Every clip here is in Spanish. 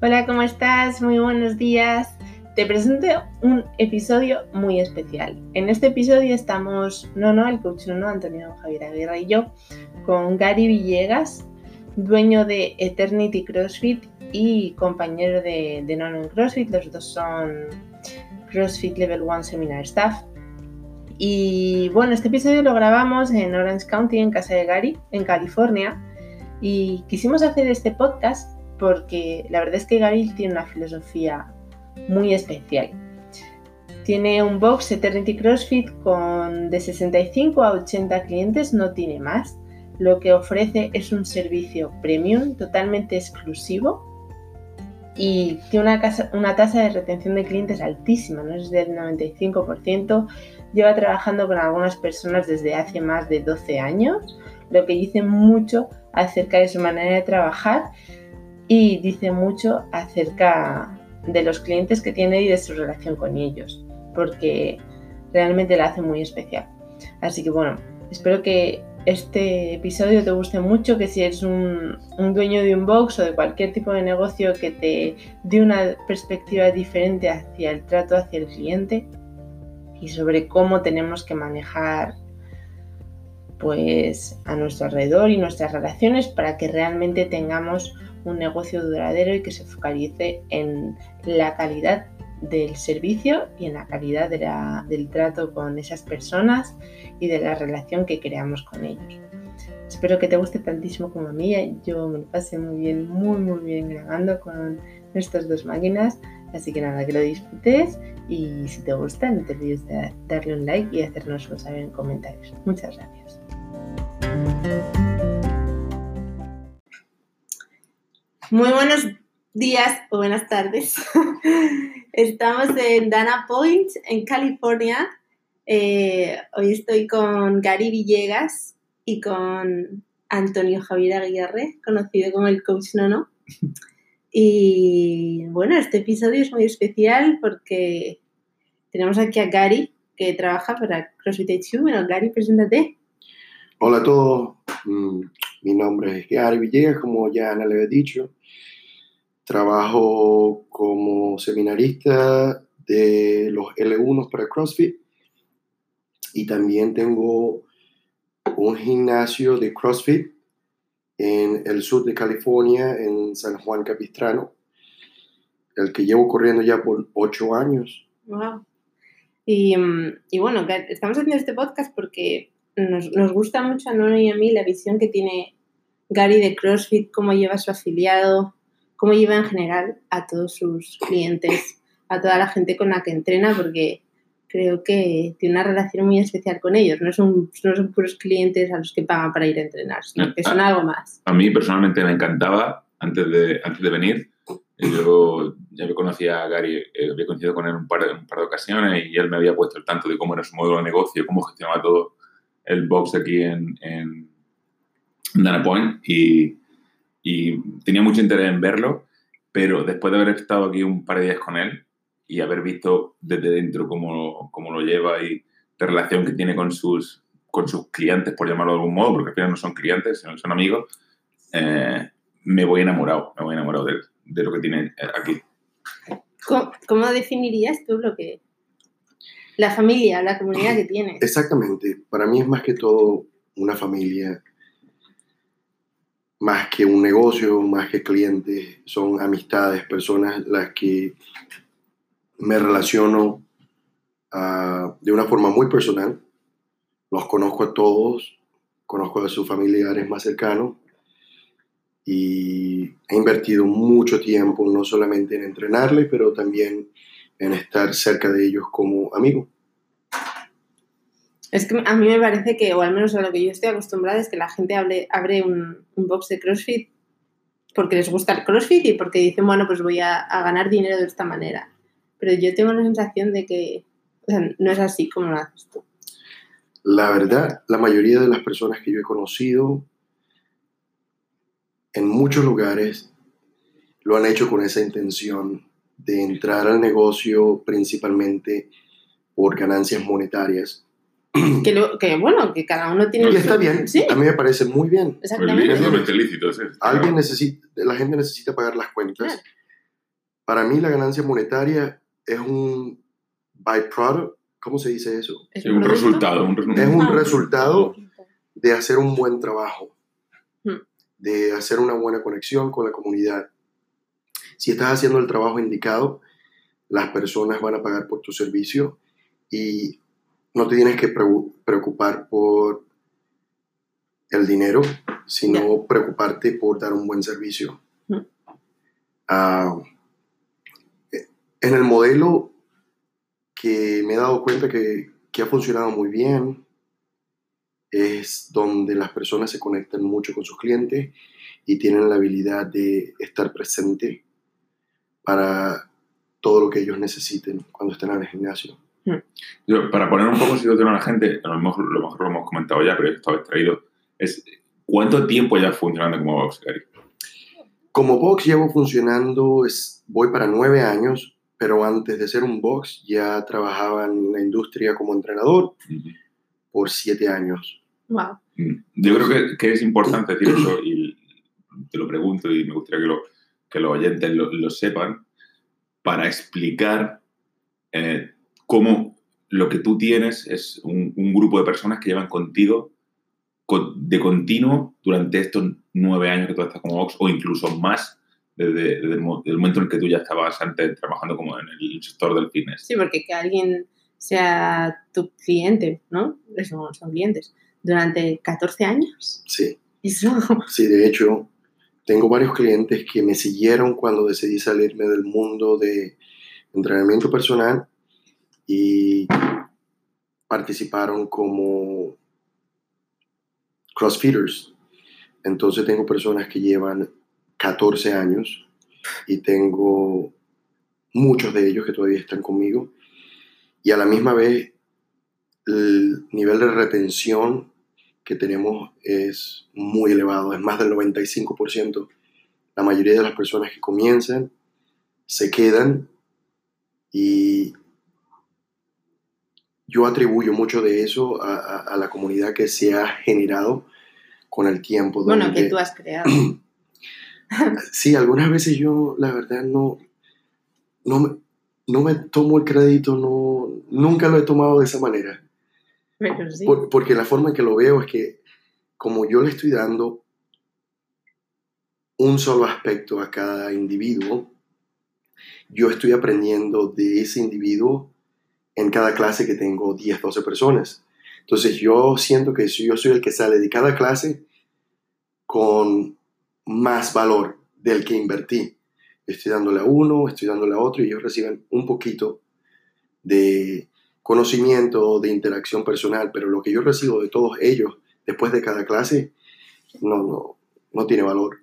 Hola, ¿cómo estás? Muy buenos días. Te presento un episodio muy especial. En este episodio estamos, no, no, el coach no, no, Antonio Javier Aguirre y yo, con Gary Villegas, dueño de Eternity CrossFit y compañero de, de Nono en CrossFit. Los dos son CrossFit Level 1 Seminar Staff. Y bueno, este episodio lo grabamos en Orange County, en casa de Gary, en California. Y quisimos hacer este podcast porque la verdad es que Gary tiene una filosofía muy especial. Tiene un box Eternity CrossFit con de 65 a 80 clientes, no tiene más. Lo que ofrece es un servicio premium totalmente exclusivo y tiene una, una tasa de retención de clientes altísima, no es del 95%. Lleva trabajando con algunas personas desde hace más de 12 años, lo que dice mucho acerca de su manera de trabajar y dice mucho acerca de los clientes que tiene y de su relación con ellos, porque realmente la hace muy especial. Así que bueno, espero que este episodio te guste mucho, que si eres un, dueño de un box o de cualquier tipo de negocio que te dé una perspectiva diferente hacia el trato hacia el cliente y sobre cómo tenemos que manejar pues a nuestro alrededor y nuestras relaciones para que realmente tengamos un negocio duradero y que se focalice en la calidad del servicio y en la calidad del trato con esas personas y de la relación que creamos con ellos. Espero que te guste tantísimo como a mí. Yo me lo pasé muy bien, muy, muy bien grabando con estas dos máquinas. Así que nada, que lo disfrutes y si te gusta, no te olvides de darle un like y hacernoslo saber en comentarios. Muchas gracias. Muy buenos días o buenas tardes. Estamos en Dana Point, en California. Eh, hoy estoy con Gary Villegas y con Antonio Javier Aguirre, conocido como el Coach Nono. Y bueno, este episodio es muy especial porque tenemos aquí a Gary, que trabaja para CrossFit HQ. Bueno, Gary, preséntate. Hola a todos, mm, mi nombre es Gary Villegas, como ya Ana le había dicho. Trabajo como seminarista de los L1 para CrossFit y también tengo un gimnasio de CrossFit en el sur de California, en San Juan Capistrano, el que llevo corriendo ya por ocho años. Wow. Y, mm, y bueno, estamos haciendo este podcast porque nos, nos gusta mucho a Nono y a mí la visión que tiene Gary de CrossFit, cómo lleva su afiliado, cómo lleva en general a todos sus clientes, a toda la gente con la que entrena, porque creo que tiene una relación muy especial con ellos. No son, no son puros clientes a los que pagan para ir a entrenar, sino que son algo más. A mí personalmente me encantaba antes de, antes de venir. Yo ya me conocía a Gary, eh, había coincidido con él un par, un par de ocasiones y él me había puesto el tanto de cómo era su modelo de negocio, cómo gestionaba todo el box aquí en, en Dana Point. Y, y tenía mucho interés en verlo, pero después de haber estado aquí un par de días con él y haber visto desde dentro cómo, cómo lo lleva y la relación que tiene con sus, con sus clientes, por llamarlo de algún modo, porque al final no son clientes, son amigos, eh, me voy enamorado, me voy enamorado de, de lo que tiene aquí. ¿Cómo, ¿Cómo, definirías tú lo que... la familia, la comunidad que tiene? Exactamente, para mí es más que todo una familia más que un negocio, más que clientes, son amistades, personas las que me relaciono uh, de una forma muy personal. Los conozco a todos, conozco a sus familiares más cercanos y he invertido mucho tiempo no solamente en entrenarles, pero también en estar cerca de ellos como amigo. Es que a mí me parece que, o al menos a lo que yo estoy acostumbrada, es que la gente abre, un, box de CrossFit porque les gusta el CrossFit y porque dicen, bueno, pues voy a, ganar dinero de esta manera. Pero yo tengo la sensación de que no es así como lo haces tú. La verdad, la mayoría de las personas que yo he conocido en muchos lugares lo han hecho con esa intención de entrar al negocio principalmente por ganancias monetarias que, lo, que, bueno, que cada uno tiene... Y está bien, ¿Sí? a mí me parece muy bien. Exactamente. Es lícito, Alguien necesita, la gente necesita pagar las cuentas. Claro. Para mí la ganancia monetaria es un byproduct, ¿cómo se dice eso? Sí, un resultado. Un, resu- Es un Ah. resultado de hacer un buen trabajo, Hmm. de hacer una buena conexión con la comunidad. Si estás haciendo el trabajo indicado, las personas van a pagar por tu servicio y no te tienes que preocupar por el dinero, sino preocuparte por dar un buen servicio. Ah, en el modelo que me he dado cuenta que, que ha funcionado muy bien es donde las personas se conectan mucho con sus clientes y tienen la habilidad de estar presente para todo lo que ellos necesiten cuando estén en el gimnasio. Yo, para poner un poco en situación a la gente, a lo mejor, lo mejor lo hemos comentado ya, pero esto habéis traído, es ¿cuánto tiempo ya funcionando como box, Gary? Como box llevo funcionando, es, voy para nueve años, pero antes de ser un box ya trabajaba en la industria como entrenador por siete años. Wow. Mm. Yo creo que, que es importante decir eso y te lo pregunto y me gustaría que, lo, que los oyentes lo, lo sepan para explicar eh, cómo lo que tú tienes es un, un, grupo de personas que llevan contigo con, de continuo durante estos nueve años que tú estás como box o incluso más desde, desde, el, desde, el, momento en el que tú ya estabas antes trabajando como en el sector del fitness. Sí, porque que alguien sea tu cliente, ¿no? Son, son clientes durante 14 años. Sí. Eso. Sí, de hecho, tengo varios clientes que me siguieron cuando decidí salirme del mundo de entrenamiento personal y participaron como crossfitters. Entonces tengo personas que llevan 14 años y tengo muchos de ellos que todavía están conmigo y a la misma vez el nivel de retención que tenemos es muy elevado, es más del 95%. La mayoría de las personas que comienzan se quedan y yo atribuyo mucho de eso a, a, a la comunidad que se ha generado con el tiempo. Bueno, que tú has creado. sí, algunas veces yo, la verdad, no, no, me, no me tomo el crédito, no, nunca lo he tomado de esa manera. Pero sí. Por, porque la forma en que lo veo es que como yo le estoy dando un solo aspecto a cada individuo, yo estoy aprendiendo de ese individuo en cada clase que tengo 10, 12 personas. Entonces yo siento que yo soy el que sale de cada clase con más valor del que invertí. Estoy dándole a uno, estoy dándole a otro y ellos reciben un poquito de conocimiento, de interacción personal, pero lo que yo recibo de todos ellos después de cada clase no, no, no tiene valor.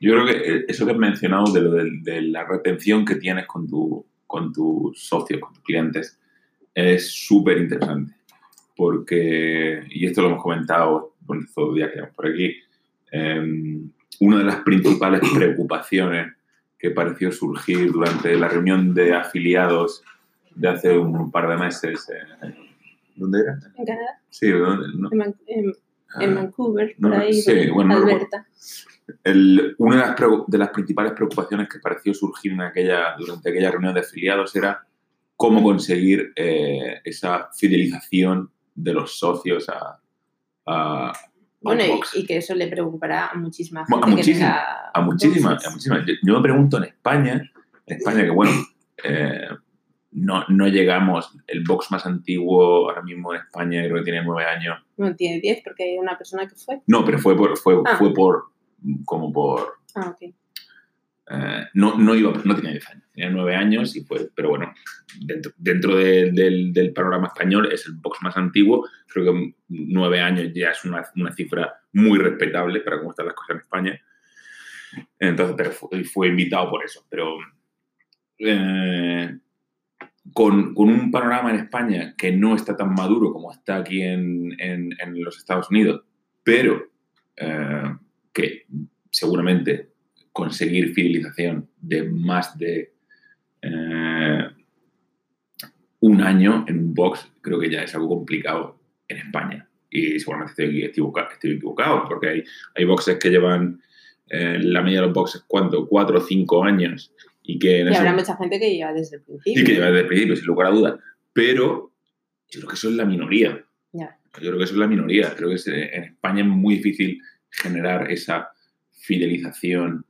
Yo creo que eso que has mencionado de, lo de, de la retención que tienes con, tu, con tus socios, con tus clientes, es súper interesante. Porque, y esto lo hemos comentado con todos los días que llevamos por aquí, eh, una de las principales preocupaciones que pareció surgir durante la reunión de afiliados de hace un par de meses. Eh, ¿Dónde era? ¿En Canadá? Sí, ¿dónde? No. En, en, en ah, Vancouver, no, por ahí, sí, bueno, Alberta. El, una de las, de las, principales preocupaciones que pareció surgir en aquella, durante aquella reunión de afiliados era cómo conseguir eh, esa fidelización de los socios a, a bueno, y, y, que eso le preocupará a muchísima gente. A, muchísima, tenga a muchísimas, a muchísimas. Yo, yo, me pregunto en España, en España que bueno, eh, no, no, llegamos, el box más antiguo ahora mismo en España creo que tiene nueve años. No, tiene diez porque hay una persona que fue. No, pero fue por, fue, ah. fue por, como por... Ah, ok. Eh, no, no, iba, no tenía 10 años, tenía 9 años y fue, pero bueno, dentro, dentro de, del, del, panorama español es el box más antiguo, creo que 9 años ya es una, una cifra muy respetable para cómo están las cosas en España. Entonces, pero fue, invitado por eso, pero eh, con, con, un panorama en España que no está tan maduro como está aquí en, en, en los Estados Unidos, pero eh, que seguramente conseguir fidelización de más de eh, un año en un box, creo que ya es algo complicado en España. Y seguramente estoy, equivocado, estoy equivocado porque hay, hay boxes que llevan eh, la media de los boxes, ¿cuánto? Cuatro o cinco años y que eso- habrá mucha gente que lleva desde el principio. y que lleva desde el principio, sin lugar a dudas. Pero yo creo que eso es la minoría. Yo creo que eso es la minoría. Creo que es- eh, en España es muy difícil generar esa fidelización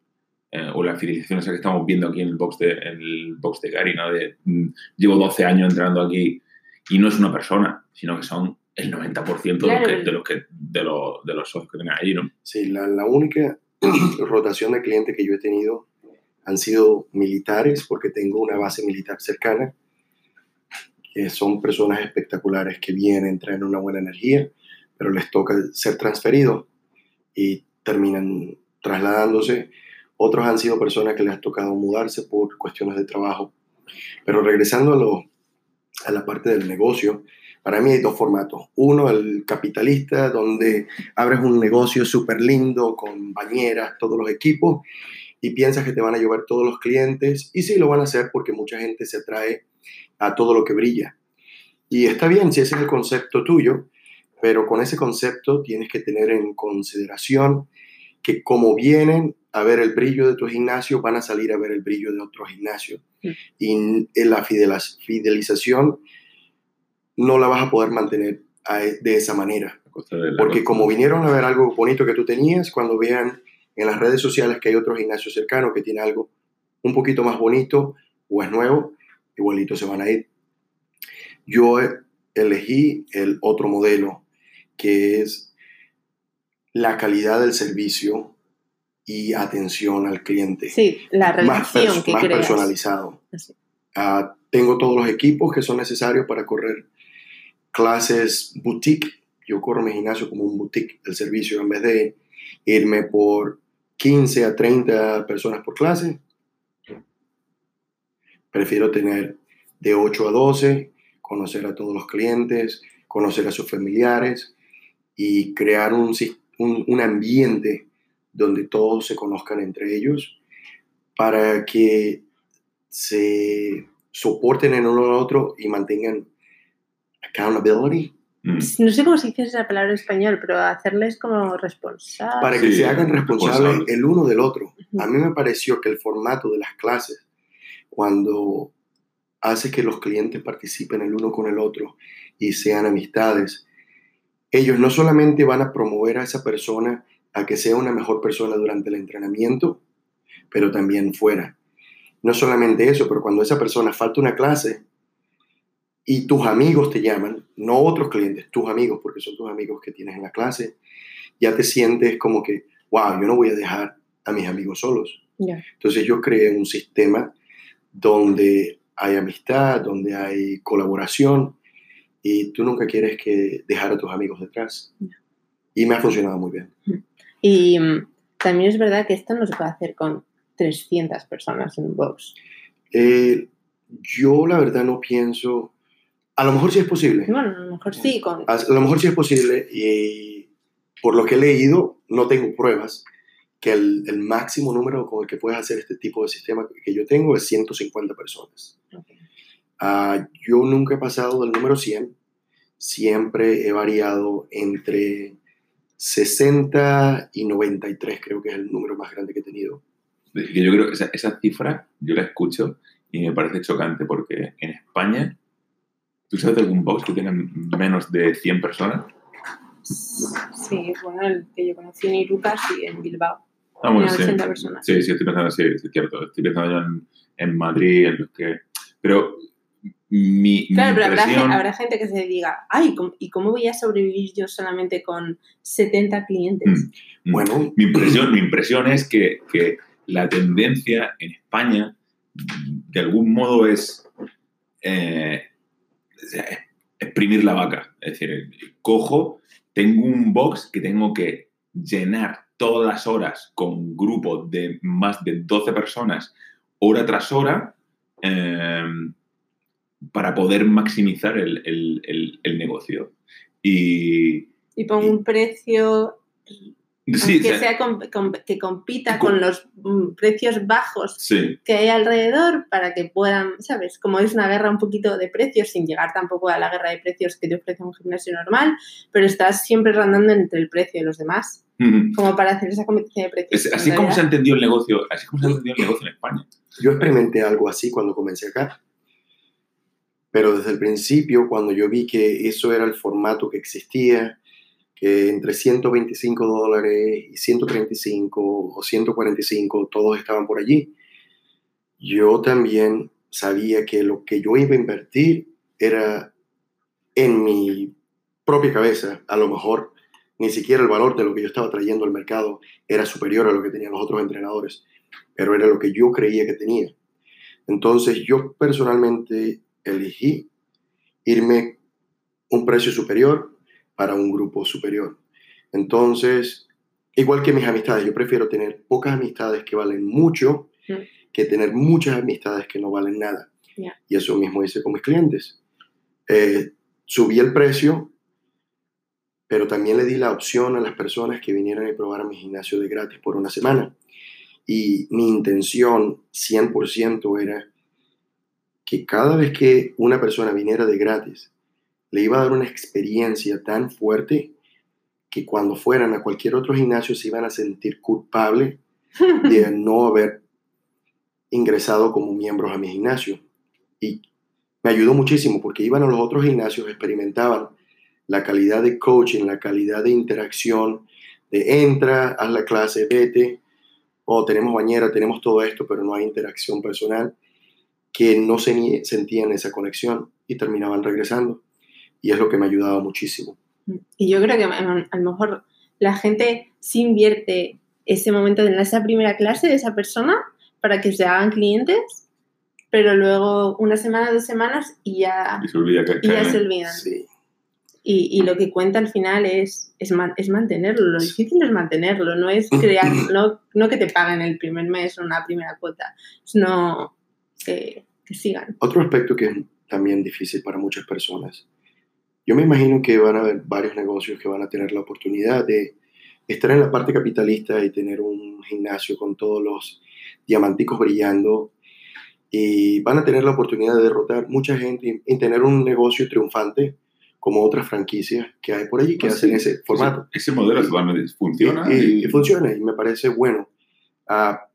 eh, o la fidelización esa que estamos viendo aquí en el box de, en el box de Gary, ¿no? De, mm, llevo 12 años entrando aquí y no es una persona, sino que son el 90% Claro. de, los que, de, los que- de, los, de los socios que tienen ahí, ¿no? Sí, la, la única rotación de clientes que yo he tenido han sido militares, porque tengo una base militar cercana, que son personas espectaculares que vienen, traen una buena energía, pero les toca ser transferidos y terminan trasladándose. Otros han sido personas que les ha tocado mudarse por cuestiones de trabajo. Pero regresando a, lo, a la parte del negocio, para mí hay dos formatos. Uno, el capitalista, donde abres un negocio súper lindo con bañeras, todos los equipos, y piensas que te van a llover todos los clientes. Y sí, lo van a hacer porque mucha gente se atrae a todo lo que brilla. Y está bien si ese es el concepto tuyo, pero con ese concepto tienes que tener en consideración que como vienen a ver el brillo de tu gimnasio, van a salir a ver el brillo de otro gimnasio. Mm. Y en la fideliz- fidelización no la vas a poder mantener a- de esa manera. Porque como vinieron a ver algo bonito que tú tenías, cuando vean en las redes sociales que hay otro gimnasio cercano que tiene algo un poquito más bonito o es nuevo, igualito se van a ir. Yo eh, elegí el otro modelo que es la calidad del servicio y atención al cliente. Sí, la más, relación pers- que más creas. personalizado. Ah, tengo todos los equipos que son necesarios para correr clases boutique. Yo corro mi gimnasio como un boutique del servicio en vez de irme por 15 a 30 personas por clase. Prefiero tener de 8 a 12, conocer a todos los clientes, conocer a sus familiares y crear un, un ambiente donde todos se conozcan entre ellos para que se soporten en uno al otro y mantengan accountability Mm. No sé cómo se dice esa palabra en español, pero hacerles como responsables. para que Sí, se hagan responsables responsables. el uno del otro. A mí me pareció que el formato de las clases, cuando hace que los clientes participen el uno con el otro y sean amistades, ellos no solamente van a promover a esa persona a que sea una mejor persona durante el entrenamiento, pero también fuera. No solamente eso, pero cuando esa persona falta una clase y tus amigos te llaman, no otros clientes, tus amigos, porque son tus amigos que tienes en la clase, ya te sientes como que, wow, yo no voy a dejar a mis amigos solos. Ya. Entonces yo creé un sistema donde hay amistad, donde hay colaboración y tú nunca quieres que dejar a tus amigos detrás. Y me ha funcionado muy bien. Y mm, también es verdad que esto no se puede hacer con 300 personas en un box. Eh, yo la verdad no pienso, a lo mejor sí es posible, Bueno, a lo mejor sí, con... a lo mejor sí es posible y por lo que he leído no tengo pruebas que el, el máximo número con el que puedes hacer este tipo de sistema que yo tengo es 150 personas. Ah, yo nunca he pasado del número 100. Siempre he variado entre 60 y 93, creo que es el número más grande que he tenido. Que yo creo que esa, esa cifra yo la escucho y me parece chocante porque en España, ¿tú sabes de algún box que tenga menos de 100 personas? Sí, bueno, el que yo conocí en Iruka, sí, en Bilbao. Ah, bueno, sí. 80 personas. Sí, sí, estoy pensando, sí, sí, es cierto. Estoy pensando yo en, en Madrid, en los que... Pero mi, mi Claro, pero habrá, impresión... habrá gente que se diga, ay, ¿cómo- ¿y cómo voy a sobrevivir yo solamente con 70 clientes? Mm. Bueno, Mi impresión, mi impresión es que, que la tendencia en España, de algún modo, es eh, exprimir la vaca. Es decir, cojo, tengo un box que tengo que llenar todas las horas con un grupo de más de 12 personas, hora tras hora, eh, para poder maximizar el, el- el- el negocio. Y, Y pongo un precio Sí, que, o sea, sea com- com- que compita com- con los mm, precios bajos sí. que hay alrededor para que puedan, ¿sabes? Como es una guerra un poquito de precios, sin llegar tampoco a la guerra de precios que te ofrece un gimnasio normal, pero estás siempre rondando entre el precio de los demás, Ujú. como para hacer esa competición de precios. Es- así como se entendido el negocio, así como se ha entendido el negocio en España. Yo experimenté algo así cuando comencé acá. Pero desde el principio, cuando yo vi que eso era el formato que existía, que entre 125 dólares y 135 o 145, todos estaban por allí, yo también sabía que lo que yo iba a invertir era en mi propia cabeza. A lo mejor ni siquiera el valor de lo que yo estaba trayendo al mercado era superior a lo que tenían los otros entrenadores, pero era lo que yo creía que tenía. Entonces yo personalmente elegí irme un precio superior para un grupo superior. Entonces, igual que mis amistades, yo prefiero tener pocas amistades que valen mucho Mm. que tener muchas amistades que no valen nada. Y eso mismo hice con mis clientes. Eh, subí el precio, pero también le di la opción a las personas que vinieran y probaran mi gimnasio de gratis por una semana. Y mi intención 100% era que cada vez que una persona viniera de gratis, le iba a dar una experiencia tan fuerte que cuando fueran a cualquier otro gimnasio se iban a sentir culpables de no haber ingresado como miembros a mi gimnasio. Y me ayudó muchísimo porque iban a los otros gimnasios, experimentaban la calidad de coaching, la calidad de interacción, de entra, haz la clase, vete, o tenemos bañera, tenemos todo esto, pero no hay interacción personal, que no se ni- sentían esa conexión y terminaban regresando. Y es lo que me ayudaba muchísimo. Y yo creo que a a lo mejor la gente sí invierte ese momento en esa primera clase de esa persona para que se hagan clientes, pero luego una semana, dos semanas y ya, Y se olvida que y ya caen, se olvidan. Sí. Y, y lo que cuenta al final es, es mantenerlo. Lo difícil es mantenerlo, no es crear, no, no que te paguen el primer mes o una primera cuota, sino que, que sigan. Otro aspecto que es también difícil para muchas personas. Yo me imagino que van a haber varios negocios que van a tener la oportunidad de estar en la parte capitalista y tener un gimnasio con todos los diamanticos brillando y van a tener la oportunidad de derrotar mucha gente y, tener un negocio triunfante como otras franquicias que hay por allí que Pues hacen sí, ese formato. Ese, ese modelo Y- funciona. Y, y- y- funciona y me parece bueno. Ah,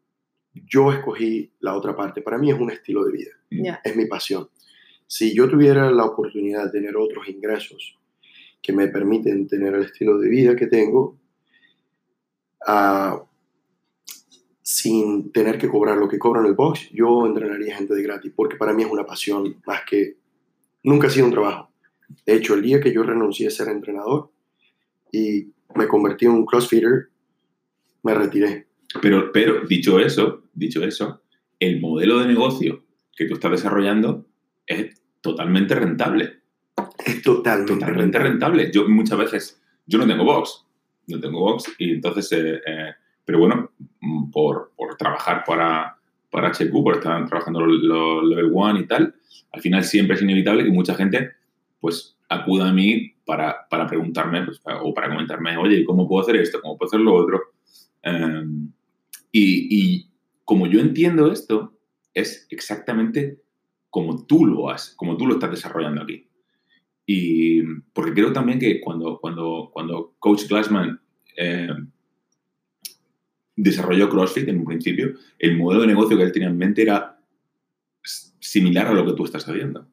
yo escogí la otra parte. Para mí es un estilo de vida, Ya. es mi pasión. Si yo tuviera la oportunidad de tener otros ingresos que me permiten tener el estilo de vida que tengo, ah, sin tener que cobrar lo que cobro en el box, yo entrenaría gente de gratis, porque para mí es una pasión más que... Nunca ha sido un trabajo. De hecho, el día que yo renuncié a ser entrenador y me convertí en un crossfitter, me retiré. Pero, pero dicho eso, dicho eso, el modelo de negocio que tú estás desarrollando es totalmente rentable. Es totalmente, Totalmente rentable. Yo muchas veces, yo no tengo box, no tengo box, y entonces, eh, eh, pero bueno, mm, por, por trabajar para, para HQ, por estar trabajando los los level 1 y tal, al final siempre es inevitable que mucha gente pues acuda a mí para, para preguntarme pues, o para comentarme, oye, ¿cómo puedo hacer esto? ¿Cómo puedo hacer lo otro? Y, y como yo entiendo esto, es exactamente como tú lo has, como tú lo estás desarrollando aquí. Y porque creo también que cuando, cuando, cuando Coach Glassman eh, desarrolló CrossFit en un principio, el modelo de negocio que él tenía en mente era similar a lo que tú estás haciendo.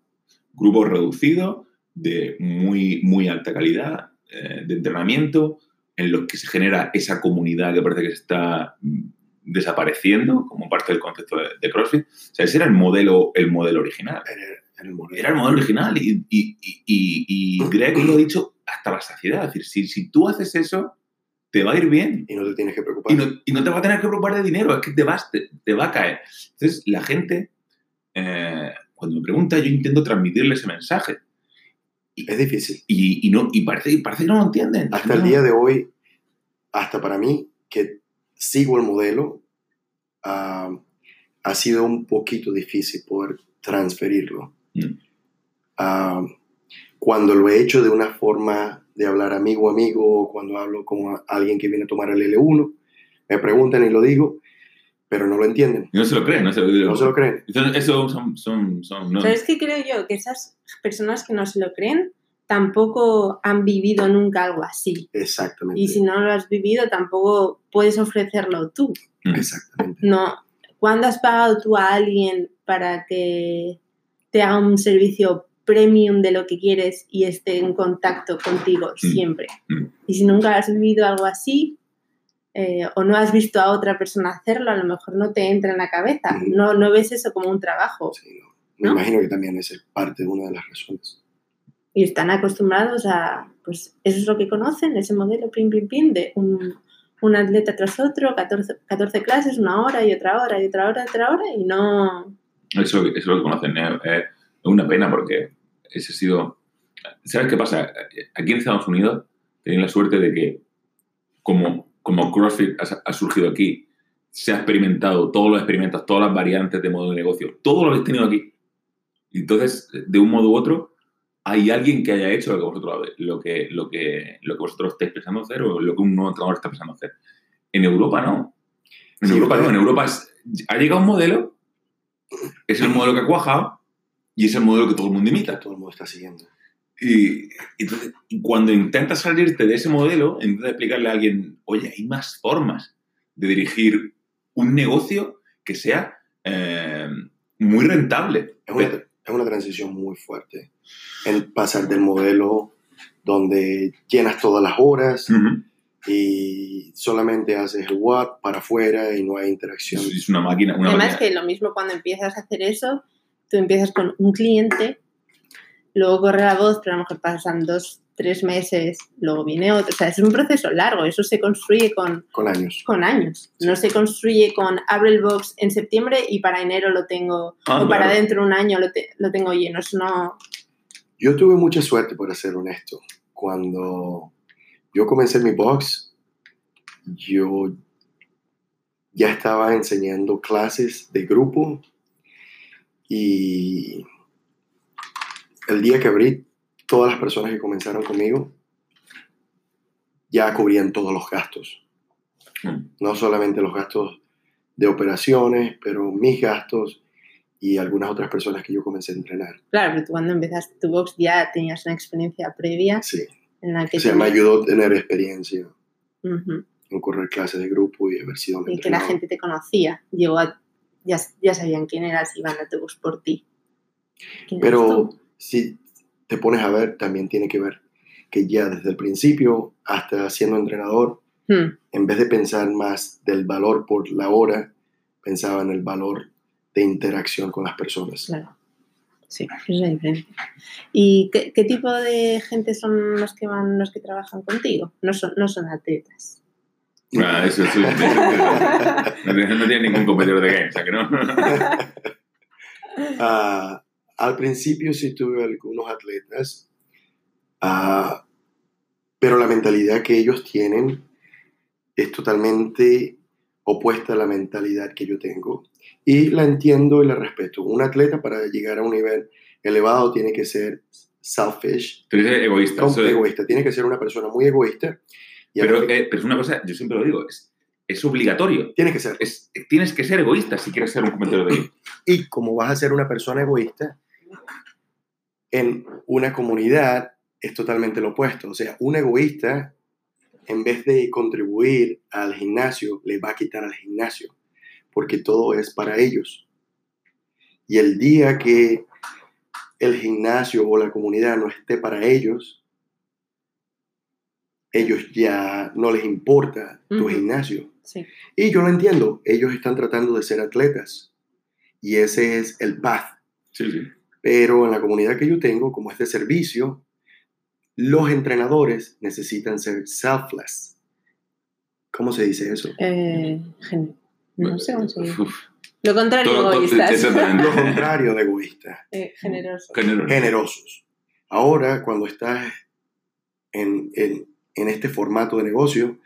Grupo reducido, de muy, muy alta calidad, eh, de entrenamiento, en los que se genera esa comunidad que parece que está mm, desapareciendo como parte del concepto de, de CrossFit. O sea, ese era el modelo, el modelo original. Era, el modelo. Era el modelo original y, y, y, y- y Greg lo ha dicho hasta la saciedad. Es decir, si, si tú haces eso, te va a ir bien. Y no te tienes que preocupar. Y no, y no te va a tener que preocupar de dinero, es que te, vas, te, te va a caer. Entonces, la gente, eh, cuando me pregunta, yo intento transmitirle ese mensaje. Es difícil. Y, y no, y parece, y parece que no lo entienden. Hasta el día de hoy, hasta para mí, que sigo el modelo, ah, ha sido un poquito difícil poder transferirlo. Mm. Ah, cuando lo he hecho de una forma de hablar amigo a amigo cuando hablo con alguien que viene a tomar el L1. Me preguntan y lo digo, pero no lo entienden. Y no se lo creen, no se lo, No se lo creen. Entonces, Eso son... son, son no. ¿Sabes qué creo yo? Que esas personas que no se lo creen tampoco han vivido nunca algo así. Exactamente. Y si no lo has vivido, tampoco puedes ofrecerlo tú. Mm. Exactamente. No. ¿Cuándo has pagado tú a alguien para que te haga un servicio premium de lo que quieres y esté en contacto contigo siempre? Mm. Y si nunca has vivido algo así, eh, o no has visto a otra persona hacerlo, a lo mejor no te entra en la cabeza. Mm. No, no ves eso como un trabajo. Sí, no. Me ¿No? imagino que también esa es parte de una de las razones. Y están acostumbrados a, pues eso es lo que conocen, ese modelo pim, pim, pim, de un, un atleta tras otro, 14, 14 clases, una hora y otra hora y otra hora y otra hora, y no... Eso, eso es lo que conocen. ¿eh? Es una pena porque ese ha sido... ¿Sabes qué pasa? Aquí en Estados Unidos tienen la suerte de que como, como CrossFit ha, ha surgido aquí, se ha experimentado todos los experimentos, todas las variantes de modo de negocio, todo lo habéis tenido aquí. Entonces, de un modo u otro, hay alguien que haya hecho lo que vosotros, lo que, lo que, lo que vosotros estáis pensando hacer o lo que un nuevo entrenador está pensando hacer. En Europa no. En Sí, Europa no. En Europa es- ha llegado un modelo, es el modelo que ha cuajado y es el modelo que todo el mundo imita. todo el mundo está siguiendo. Y, entonces, cuando intentas salirte de ese modelo, intentas explicarle a alguien, oye, hay más formas de dirigir un negocio que sea eh, muy rentable. Es una, es una transición muy fuerte. El pasar del modelo donde llenas todas las horas y solamente haces el what para afuera y no hay interacción. Es es una máquina. Una Además máquina. que lo mismo cuando empiezas a hacer eso, tú empiezas con un cliente, luego corre la voz, pero a lo mejor pasan dos, tres meses, luego viene otro. O sea, es un proceso largo, eso se construye con, Con años. con años. No se construye con abre el box en septiembre y para enero lo tengo, Ah, o para claro. dentro de un año lo, te- lo tengo lleno. Eso no. Yo tuve mucha suerte, para ser honesto. Cuando yo comencé mi box, yo ya estaba enseñando clases de grupo y el día que abrí, todas las personas que comenzaron conmigo ya cubrían todos los gastos. Mm. No solamente los gastos de operaciones, pero mis gastos y algunas otras personas que yo comencé a entrenar. Claro, pero tú cuando empezaste tu box ya tenías una experiencia previa Sí, en la que, o sea, me tenías- ayudó a tener experiencia Ujú. en correr clases de grupo y haber sido y que la gente te conocía. Llegó a, ya, ya sabían quién eras y iban a tu box por ti. ¿Quién eres Pero si te pones a ver, también tiene que ver que ya desde el principio hasta siendo entrenador, Hmm. en vez de pensar más del valor por la hora, pensaba en el valor de interacción con las personas. Claro. Sí, es la diferencia. ¿Y qué, qué tipo de gente son los que van, los que trabajan contigo? No son, no son atletas. Ah, eso, eso, eso, eso. No, tiene- no tiene ningún competidor de game, o sea que no. Ah, al principio sí tuve algunos atletas, ah, pero la mentalidad que ellos tienen es totalmente opuesta a la mentalidad que yo tengo. Y la entiendo y la respeto. Un atleta para llegar a un nivel elevado tiene que ser selfish, Pero es egoísta. eso es- egoísta. Tiene que ser una persona muy egoísta. Y pero, aparte- eh, pero es una cosa, yo siempre lo digo, es, es obligatorio. tiene que ser. Es, tienes que ser egoísta si quieres ser un competidor de game. Y como vas a ser una persona egoísta, en una comunidad es totalmente lo opuesto. O sea, un egoísta, en vez de contribuir al gimnasio, le va a quitar al gimnasio, porque todo es para ellos. Y el día que el gimnasio o la comunidad no esté para ellos, ellos ya no les importa tu Ujú. gimnasio. Sí. Y yo lo entiendo, ellos están tratando de ser atletas y ese es el path. Sí, sí. Pero en la comunidad que yo tengo, como es de servicio, los entrenadores necesitan ser selfless. ¿Cómo se dice eso? Eh, gen- no sé cómo se dice. Uf, Lo contrario, todo- egoístas. exactamente. Lo contrario de egoísta, Eh, generoso. Género. generosos. Ahora, cuando estás en, en- en este formato de negocio,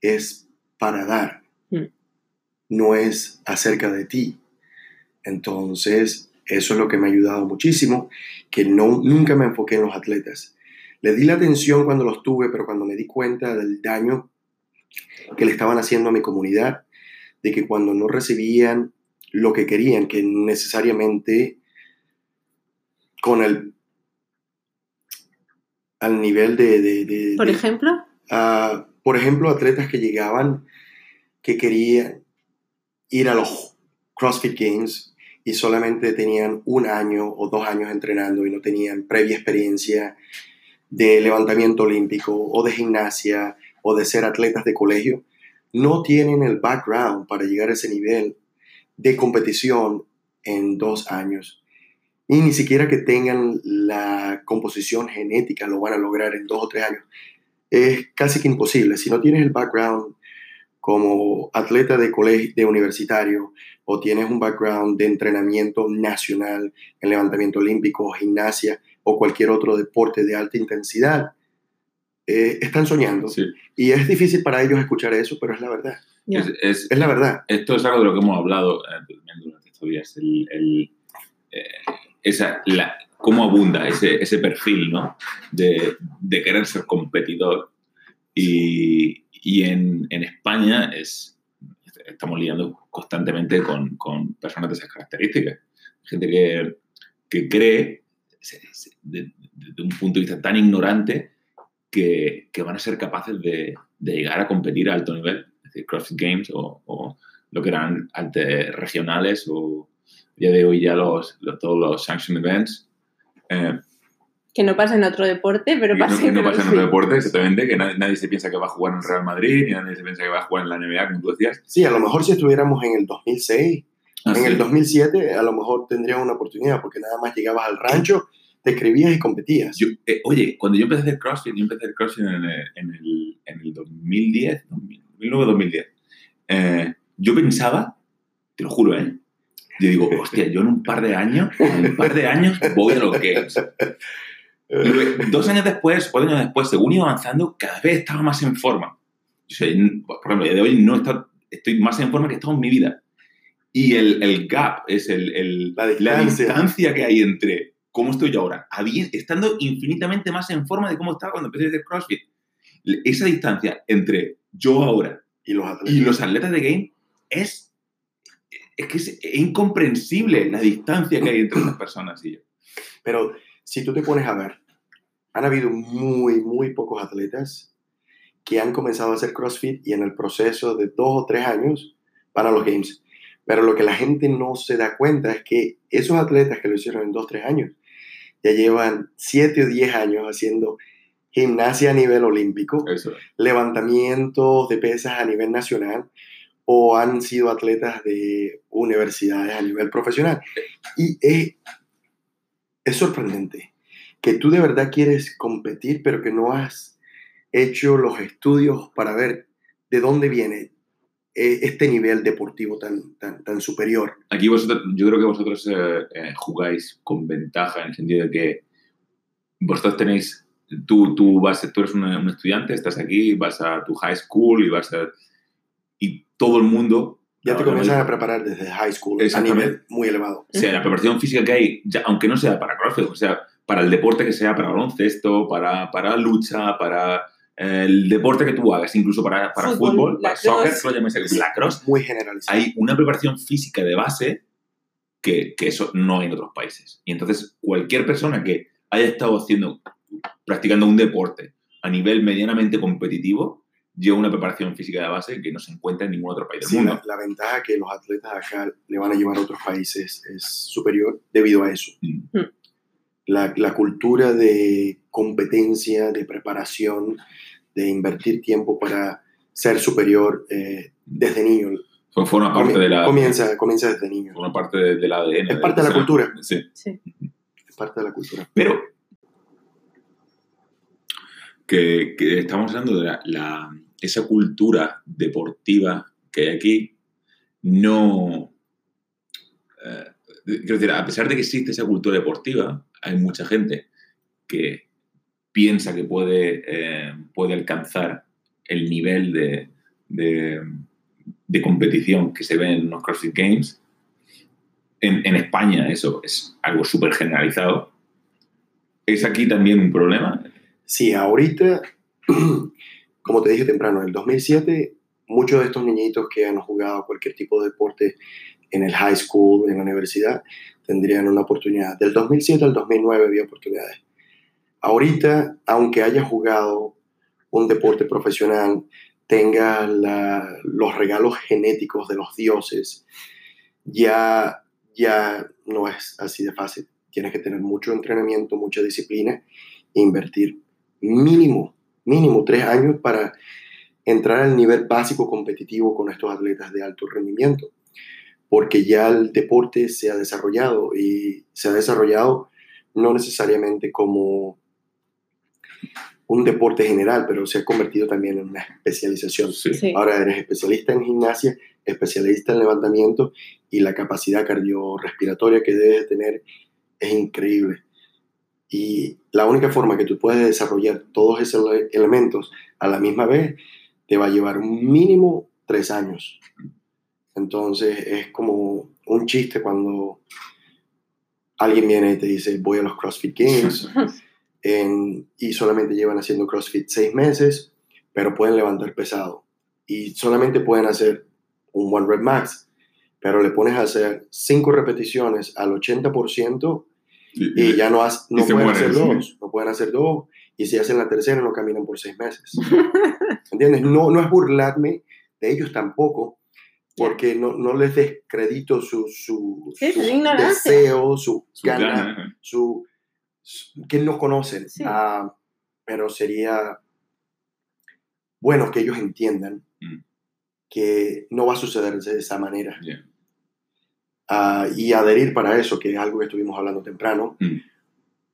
es para dar, Mm. no es acerca de ti. Entonces, eso es lo que me ha ayudado muchísimo, que no, nunca me enfoqué en los atletas. Le di la atención cuando los tuve, pero cuando me di cuenta del daño que le estaban haciendo a mi comunidad, de que cuando no recibían lo que querían, que necesariamente con el al nivel de... de- de- Por de- ejemplo, Ah, por ejemplo, atletas que llegaban que querían ir a los CrossFit Games y solamente tenían un año o dos años entrenando y no tenían previa experiencia de levantamiento olímpico o de gimnasia o de ser atletas de colegio, no tienen el background para llegar a ese nivel de competición en dos años. Y ni siquiera que tengan la composición genética lo van a lograr en dos o tres años es casi que imposible. Si no tienes el background como atleta de colegio, de universitario, o tienes un background de entrenamiento nacional en levantamiento olímpico, gimnasia o cualquier otro deporte de alta intensidad, eh, están soñando. Sí. Y es difícil para ellos escuchar eso, pero es la verdad. Es, es- Es la verdad. esto es algo de lo que hemos hablado eh, durante estos días. El, el, eh, esa, la, cómo abunda ese, ese perfil ¿no? de, de querer ser competidor. Y, y en, en España es, estamos lidiando constantemente con, con personas de esas características. Gente que, que cree, se- de- desde un punto de vista tan ignorante, que, que van a ser capaces de, de llegar a competir a alto nivel, es decir, CrossFit Games o, o lo que eran ante regionales o a día de hoy ya los, los- todos los sanction events. Eh, que no pasa en otro deporte, pero que no, pasa que en no pasa en otro deporte, exactamente, que nadie, nadie se piensa que va a jugar en Real Madrid, ni nadie se piensa que va a jugar en la NBA, como tú decías. Sí, a lo mejor si estuviéramos en el 2006, en Así. el 2007, a lo mejor tendrías una oportunidad, porque nada más llegabas al rancho, te escribías y competías. Yo- eh, oye, cuando yo empecé a hacer CrossFit, yo empecé a hacer CrossFit en el, en el, en el 2010, 2009-2010, eh, yo pensaba, te lo juro, ¿eh? Yo digo, hostia, yo en un par de años, en un par de años voy a los Games. Y dos años después, cuatro años después, según iba avanzando, cada vez estaba más en forma. O sea, por ejemplo, día de hoy no está- estoy más en forma que he estado en mi vida. Y el, el gap es el, el- La distancia. distancia que hay entre cómo estoy yo ahora, estando infinitamente más en forma de cómo estaba cuando empecé a hacer CrossFit. Esa distancia entre yo ahora Y los atletas. y los atletas de game es, es que es incomprensible la distancia que hay entre esas personas y yo. Pero si tú te pones a ver, han habido muy, muy pocos atletas que han comenzado a hacer CrossFit y en el proceso de dos o tres años van a los Games. Pero lo que la gente no se da cuenta es que esos atletas que lo hicieron en dos o tres años ya llevan siete o diez años haciendo gimnasia a nivel olímpico, Eso. levantamientos de pesas a nivel nacional o han sido atletas de universidades a nivel profesional. Y es, es sorprendente que tú de verdad quieres competir, pero que no has hecho los estudios para ver de dónde viene eh, este nivel deportivo tan, tan, tan superior. Aquí vosotros, yo creo que vosotros eh, eh, jugáis con ventaja en el sentido de que vosotros tenéis, tú, tú, vas, tú eres un, un estudiante, estás aquí, vas a tu high school y vas a... Y todo el mundo... Ya te mismo- a preparar desde high school a nivel muy elevado. O sea, la preparación física que hay, ya- aunque no sea para CrossFit, o sea, para el deporte que sea, para baloncesto, para, para lucha, para eh, el deporte que tú hagas, incluso para, para Fútbol, fútbol, para soccer, lo llaméis lacrosse, Muy generalizado. hay una preparación física de base que, que eso no hay en otros países. Y entonces, cualquier persona que haya estado haciendo, practicando un deporte a nivel medianamente competitivo, lleva una preparación física de base que no se encuentra en ningún otro país del Sí, mundo. la, la ventaja que los atletas acá le van a llevar a otros países es superior debido a eso. Mm. La, la cultura de competencia, de preparación, de invertir tiempo para ser superior eh, desde niño. Fue- Forma parte Comi- de la... comienza, comienza desde niño. Forma parte de- del ADN. Es parte de la cultura. Sí. Sí. Es parte de la cultura. Pero que, que estamos hablando de la, la- esa cultura deportiva que hay aquí, no... eh, quiero decir, a pesar de que existe esa cultura deportiva, hay mucha gente que piensa que puede, eh, puede alcanzar el nivel de, de, competición que se ve en los CrossFit Games. En, en España eso es algo súper generalizado. ¿Es aquí también un problema? Sí, ahorita, como te dije temprano, en el 2007, muchos de estos niñitos que han jugado cualquier tipo de deporte en el high school, en la universidad, tendrían una oportunidad. Del 2007 al 2009 había oportunidades. Ahorita, aunque haya jugado un deporte profesional, tenga los regalos genéticos de los dioses, ya, ya no es así de fácil. Tienes que tener mucho entrenamiento, mucha disciplina invertir mínimo, mínimo tres años para entrar al nivel básico competitivo con estos atletas de alto rendimiento, porque ya el deporte se ha desarrollado y se ha desarrollado no necesariamente como un deporte general, pero se ha convertido también en una especialización. Ahora eres especialista en gimnasia, especialista en levantamiento y la capacidad cardiorrespiratoria que debes tener es increíble. Y la única forma que tú puedes desarrollar todos esos elementos a la misma vez te va a llevar un mínimo tres años. Entonces es como un chiste cuando alguien viene y te dice voy a los CrossFit Games y solamente llevan haciendo CrossFit seis meses, pero pueden levantar pesado y solamente pueden hacer un one rep max, pero le pones a hacer cinco repeticiones al 80% y, ya no, no pueden hacer dos, no pueden hacer dos, y si hacen la tercera no caminan por seis meses. ¿Entiendes? No, no es burlarme de ellos tampoco, porque no, no les descredito su, su, deseo, su, gana, su, que no conocen, ah, pero sería bueno que ellos entiendan mm. que no va a suceder de esa manera. Ah, y adherir para eso, que es algo que estuvimos hablando temprano. Mm.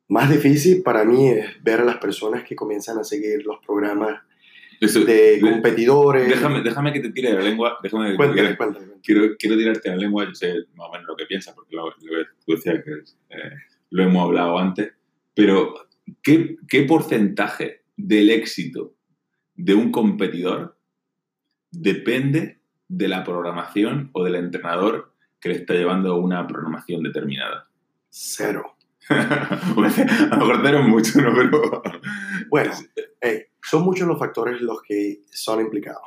Más difícil para mí es ver a las personas que comienzan a seguir los programas de competidores. Déjame, déjame que te tire la lengua. Déjame cuéntame, Quiero, quiero tirarte la lengua, yo sé más o menos lo que piensas, porque lo, tú decías que eh, lo hemos hablado antes, pero ¿qué, ¿qué porcentaje del éxito de un competidor depende de la programación o del entrenador que le está llevando una programación determinada? Cero. a lo mejor cero mucho, ¿no? Pero... Bueno, son muchos los factores los que son implicados.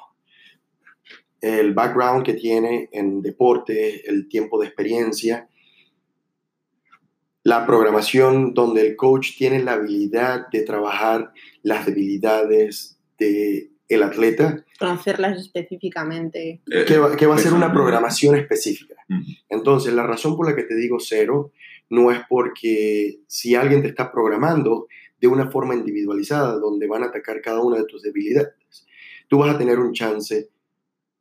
El background que tiene en deporte, el tiempo de experiencia, la programación donde el coach tiene la habilidad de trabajar las debilidades del el atleta. Conocerlas específicamente. Que va, que va a ser una programación específica. Entonces, la razón por la que te digo cero no es porque si alguien te está programando de una forma individualizada, donde van a atacar cada una de tus debilidades, tú vas a tener un chance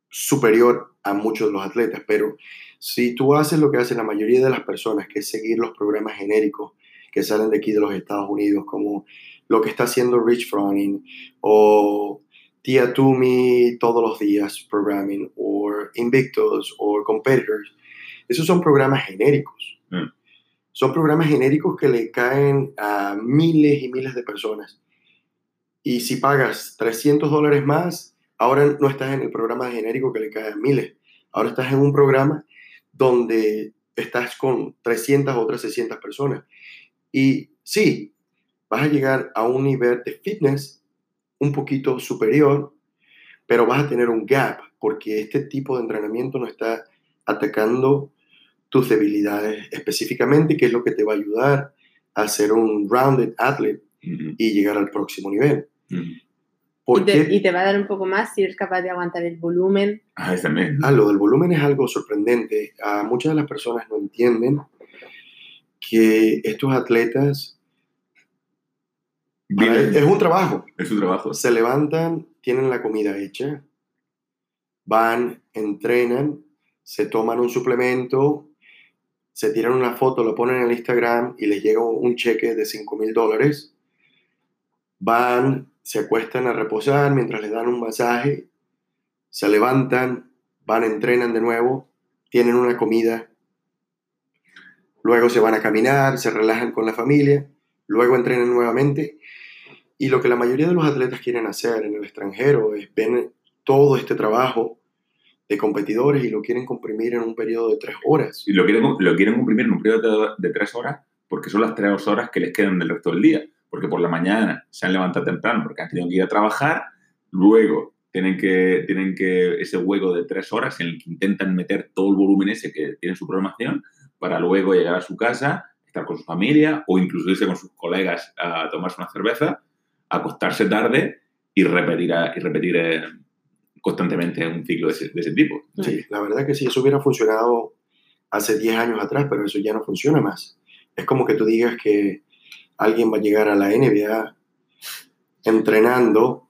superior a muchos de los atletas, pero si tú haces lo que hacen la mayoría de las personas, que es seguir los programas genéricos que salen de aquí de los Estados Unidos, como lo que está haciendo Rich Froning o Tia Tumi todos los días programming, o Invictus, o Competitors, esos son programas genéricos. Mm. Son programas genéricos que le caen a miles y miles de personas. Y si pagas 300 dólares más, ahora no estás en el programa genérico que le cae a miles. Ahora estás en un programa donde estás con 300 o otras 600 personas. Y sí, vas a llegar a un nivel de fitness un poquito superior, pero vas a tener un gap porque este tipo de entrenamiento no está atacando tus debilidades específicamente, que es lo que te va a ayudar a ser un rounded athlete y llegar al próximo nivel. y, te, y, te, va a dar un poco más si eres capaz de aguantar el volumen. Ah, también. Ah, lo del volumen es algo sorprendente. Muchas de las personas no entienden que estos atletas es un trabajo. Es un trabajo. Se levantan, tienen la comida hecha, van, entrenan, se toman un suplemento, se tiran una foto, lo ponen en el Instagram y les llega un cheque de 5 mil dólares. Van, se acuestan a reposar mientras les dan un masaje, se levantan, van, entrenan de nuevo, tienen una comida, luego se van a caminar, se relajan con la familia, luego entrenan nuevamente. Y lo que la mayoría de los atletas quieren hacer en el extranjero es ver todo este trabajo de competidores y lo quieren comprimir en un periodo de tres horas. Y lo quieren, lo quieren comprimir en un periodo de, tres horas porque son las tres horas que les quedan del resto del día. porque por la mañana se han levantado temprano porque han tenido que ir a trabajar, luego tienen que, tienen que ese hueco de tres horas en el que intentan meter todo el volumen ese que tiene su programación para luego llegar a su casa, estar con su familia o incluso irse con sus colegas a tomarse una cerveza, acostarse tarde y repetir, y repetir eh, constantemente un ciclo de ese, tipo. Sí, la verdad que sí, eso hubiera funcionado hace 10 años atrás, pero eso ya no funciona más. Es como que tú digas que alguien va a llegar a la NBA entrenando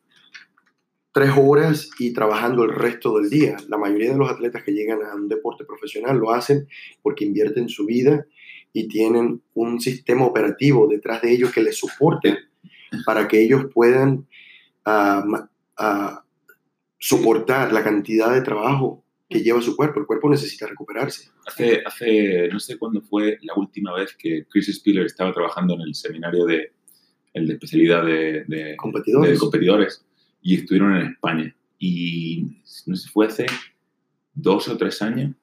tres horas y trabajando el resto del día. La mayoría de los atletas que llegan a un deporte profesional lo hacen porque invierten su vida y tienen un sistema operativo detrás de ellos que les soporte para que ellos puedan ah, ah, soportar la cantidad de trabajo que lleva su cuerpo. El cuerpo necesita recuperarse. Hace, hace no sé cuándo fue la última vez que Chris Spiller estaba trabajando en el seminario de, el de especialidad de, competidores. de competidores y estuvieron en España. Y no sé si fue hace dos o tres años.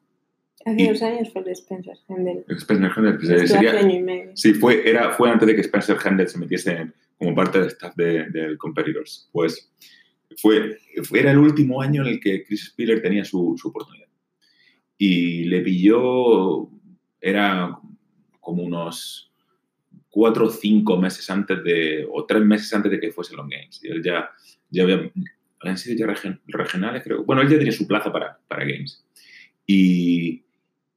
Hace dos años fue el Spencer Hendel. Spencer Hendel. Pues, sería, año y medio. Sí, fue, era, fue antes de que Spencer Hendel se metiese como parte del staff de, de Competitors. Pues fue, era el último año en el que Chris Spiller tenía su, su oportunidad. Y le pilló, era como unos cuatro o cinco meses antes de, o tres meses antes de que fuese Long Games. Y él ya ya había, habían sido ya regionales, creo. Bueno, él ya tenía su plaza para, para Games. Y,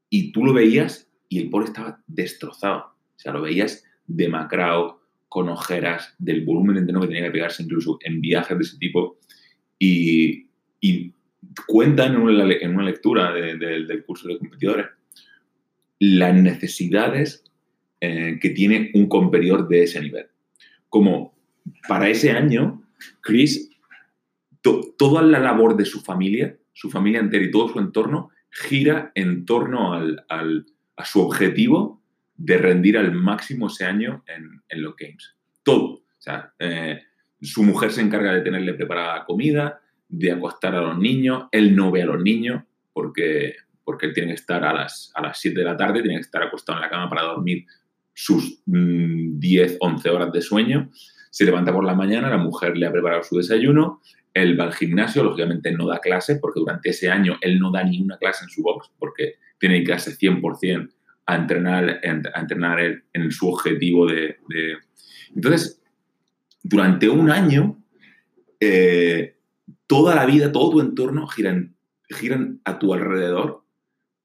y tú lo veías y el pobre estaba destrozado. O sea, lo veías demacrado, con ojeras, del volumen entero que tenía que pegarse incluso en viajes de ese tipo. Y, y cuentan en una, en una lectura del curso de competidores las necesidades eh, que tiene un competidor de ese nivel. Como para ese año Chris, toda la labor de su familia, su familia entera y todo su entorno gira en torno a su objetivo de rendir al máximo ese año en, los Games. Todo. O sea, eh, su mujer se encarga de tenerle preparada comida, de acostar a los niños, él no ve a los niños porque, porque tiene que estar a las, a las 7 de la tarde, tiene que estar acostado en la cama para dormir sus 10, mm, 11 horas de sueño se levanta por la mañana, la mujer le ha preparado su desayuno, él va al gimnasio, lógicamente no da clase, porque durante ese año él no da ni una clase en su box, porque tiene que quedarse 100% a entrenar, a entrenar en su objetivo de, Entonces, durante un año, eh, toda la vida, todo tu entorno giran, giran a tu alrededor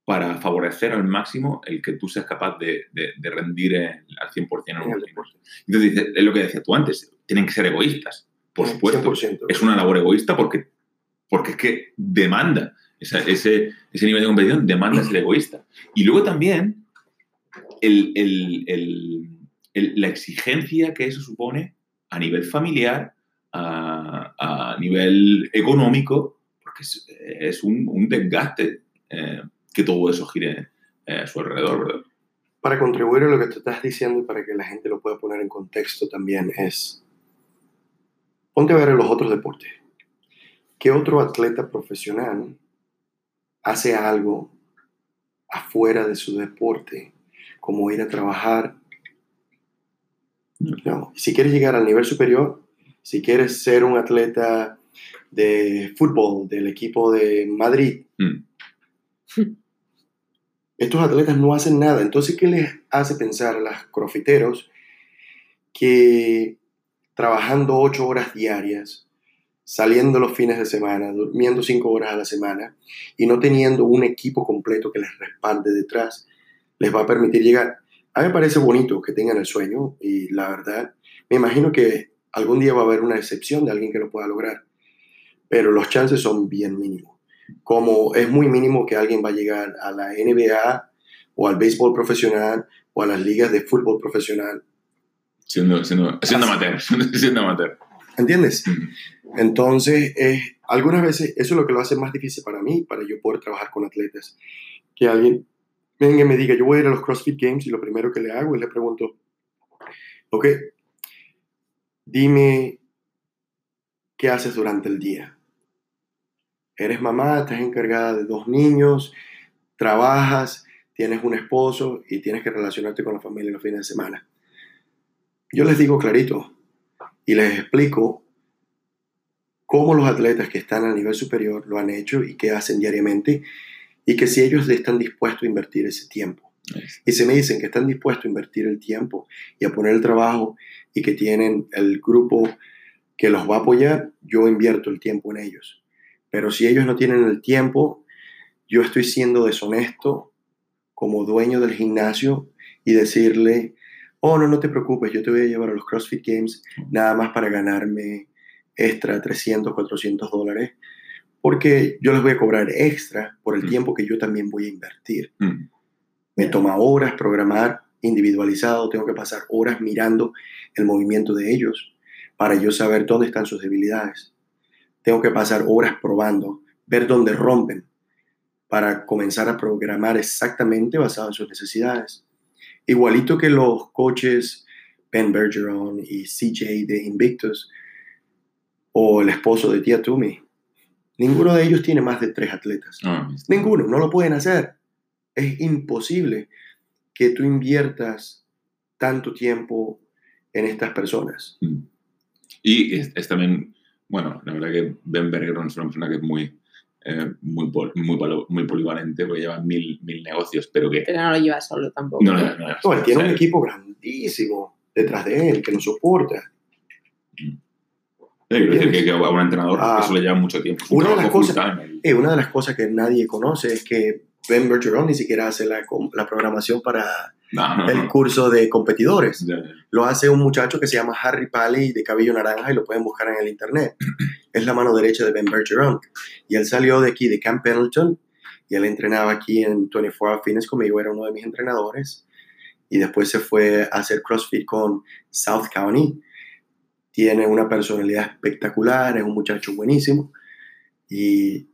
para favorecer al máximo el que tú seas capaz de, rendir al 100% en un. Entonces, es lo que decías tú antes, tienen que ser egoístas, por supuesto. Es una labor egoísta porque, porque es que demanda, ese, ese, nivel de competición demanda ser egoísta. Y luego también la exigencia que eso supone a nivel familiar, a, nivel económico, porque es, un, desgaste. Eh, que todo eso gire eh, a su alrededor, ¿verdad? Para contribuir a lo que tú estás diciendo y para que la gente lo pueda poner en contexto también es, ponte a ver en los otros deportes. ¿Qué otro atleta profesional hace algo afuera de su deporte, como ir a trabajar? No. Si quieres llegar al nivel superior, si quieres ser un atleta de fútbol del equipo de Madrid, mm. Estos atletas no hacen nada. Entonces, ¿qué les hace pensar a los crofiteros que trabajando ocho horas diarias, saliendo los fines de semana, durmiendo cinco horas a la semana y no teniendo un equipo completo que les respalde detrás, les va a permitir llegar? A mí me parece bonito que tengan el sueño y la verdad, me imagino que algún día va a haber una excepción de alguien que lo pueda lograr, pero los chances son bien mínimos como es muy mínimo que alguien va a llegar a la NBA o al béisbol profesional o a las ligas de fútbol profesional. Siendo, siendo, siendo amateur, siendo amateur. ¿Entiendes? Entonces, algunas veces eso es lo que lo hace más difícil para mí, para yo poder trabajar con atletas. Que alguien venga y me diga, yo voy a ir a los CrossFit Games y lo primero que le hago es le pregunto, ok, dime qué haces durante el día eres mamá, estás encargada de dos niños, trabajas, tienes un esposo y tienes que relacionarte con la familia los fines de semana. Yo les digo clarito y les explico cómo los atletas que están al nivel superior lo han hecho y qué hacen diariamente y que si ellos están dispuestos a invertir ese tiempo. Y si me dicen que están dispuestos a invertir el tiempo y a poner el trabajo y que tienen el grupo que los va a apoyar, yo invierto el tiempo en ellos. Pero si ellos no tienen el tiempo, yo estoy siendo deshonesto como dueño del gimnasio y decirle, oh, no, no te preocupes, yo te voy a llevar a los CrossFit Games nada más para ganarme extra 300, 400 dólares, porque yo les voy a cobrar extra por el Mm. tiempo que yo también voy a invertir. Mm. Me toma horas programar individualizado, tengo que pasar horas mirando el movimiento de ellos para yo saber dónde están sus debilidades. Tengo que pasar horas probando, ver dónde rompen para comenzar a programar exactamente basado en sus necesidades. Igualito que los coaches Ben Bergeron y CJ de Invictus o el esposo de Tia Toomey. Ninguno de ellos tiene más de tres atletas. Ah, Ninguno, no lo pueden hacer. Es imposible que tú inviertas tanto tiempo en estas personas. Mm. Y es, es también, bueno, la verdad que Ben Bergeron es una persona que es muy, eh, muy, pol- muy, muy polivalente, porque lleva mil, mil negocios, pero que... Pero no lo lleva solo tampoco. No, no, no, no, él tiene o un sea, equipo grandísimo detrás de él que lo soporta. eh, quiero decir que, que a un entrenador Ah. eso le lleva mucho tiempo. Un Una de las cosas- Eh, una de las cosas que nadie conoce es que Ben Bergeron ni siquiera hace la, programación para No, el curso de competidores. Lo hace un muchacho que se llama Harry Paley de cabello naranja y lo pueden buscar en el internet. Es la mano derecha de Ben Bergeron. Y él salió de aquí, de Camp Pendleton, y él entrenaba aquí en 24 Hour Fitness conmigo, era uno de mis entrenadores. Y después se fue a hacer CrossFit con South County. Tiene una personalidad espectacular, es un muchacho buenísimo. Y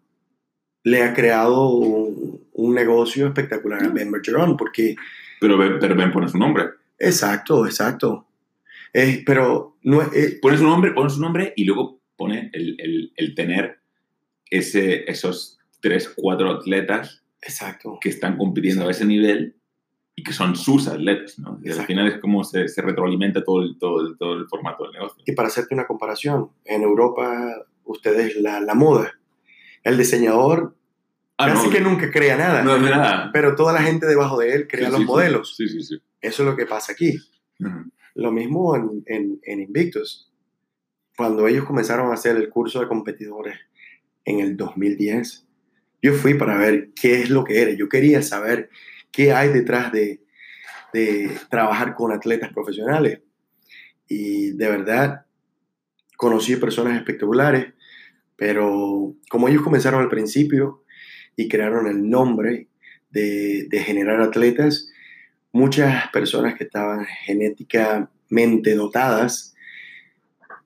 le ha creado un, un negocio espectacular a Ben Bergeron, porque Pero Ben, pero Ben pone su nombre. Exacto, exacto. Eh, pero no es, eh, Pone su nombre, pone su nombre y luego pone el, el, el tener ese, esos tres, cuatro atletas exacto. que están compitiendo a ese nivel y que son sus atletas, ¿no? Y al final es como se, se retroalimenta todo el, todo, el, todo el formato del negocio. Y para hacerte una comparación, en Europa ustedes la, la moda. El diseñador casi no, que nunca crea nada, no, nada. pero toda la gente debajo de él crea Sí, los sí, modelos. Sí, sí, sí. Eso es lo que pasa aquí. Ujú. Lo mismo en, en, en Invictus. Cuando ellos comenzaron a hacer el curso de competidores en el 2010, yo fui para ver qué es lo que era. Yo quería saber qué hay detrás de, de trabajar con atletas profesionales. Y de verdad, conocí personas espectaculares, pero como ellos comenzaron al principio y crearon el nombre de, de generar atletas, muchas personas que estaban genéticamente dotadas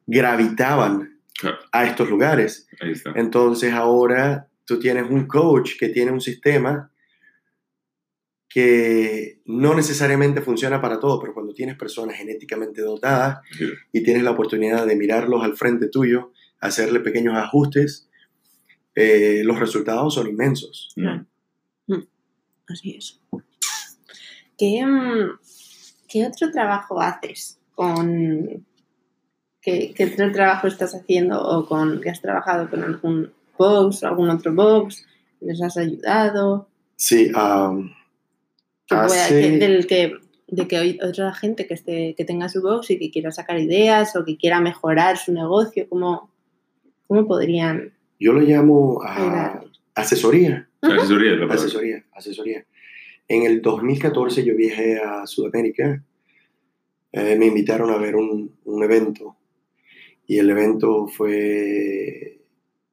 gravitaban Claro, a estos lugares. Entonces ahora tú tienes un coach que tiene un sistema que no necesariamente funciona para todo, pero cuando tienes personas genéticamente dotadas Sí. y tienes la oportunidad de mirarlos al frente tuyo, hacerle pequeños ajustes, eh, los resultados son inmensos. Mm. Así es. ¿Qué, mm, qué otro trabajo haces con... ¿Qué, qué otro trabajo estás haciendo o con que has trabajado con algún box o algún otro box? ¿Les has ayudado? Sí, am, Que pueda- hace- que- del que, de que hay otra gente que, esté, que tenga su box y que quiera sacar ideas o que quiera mejorar su negocio, ¿cómo, cómo podrían yo lo llamo a asesoría. Asesoría es la. Asesoría, asesoría. En el 2014 yo viajé a Sudamérica. Eh, me invitaron a ver un, un evento y el evento fue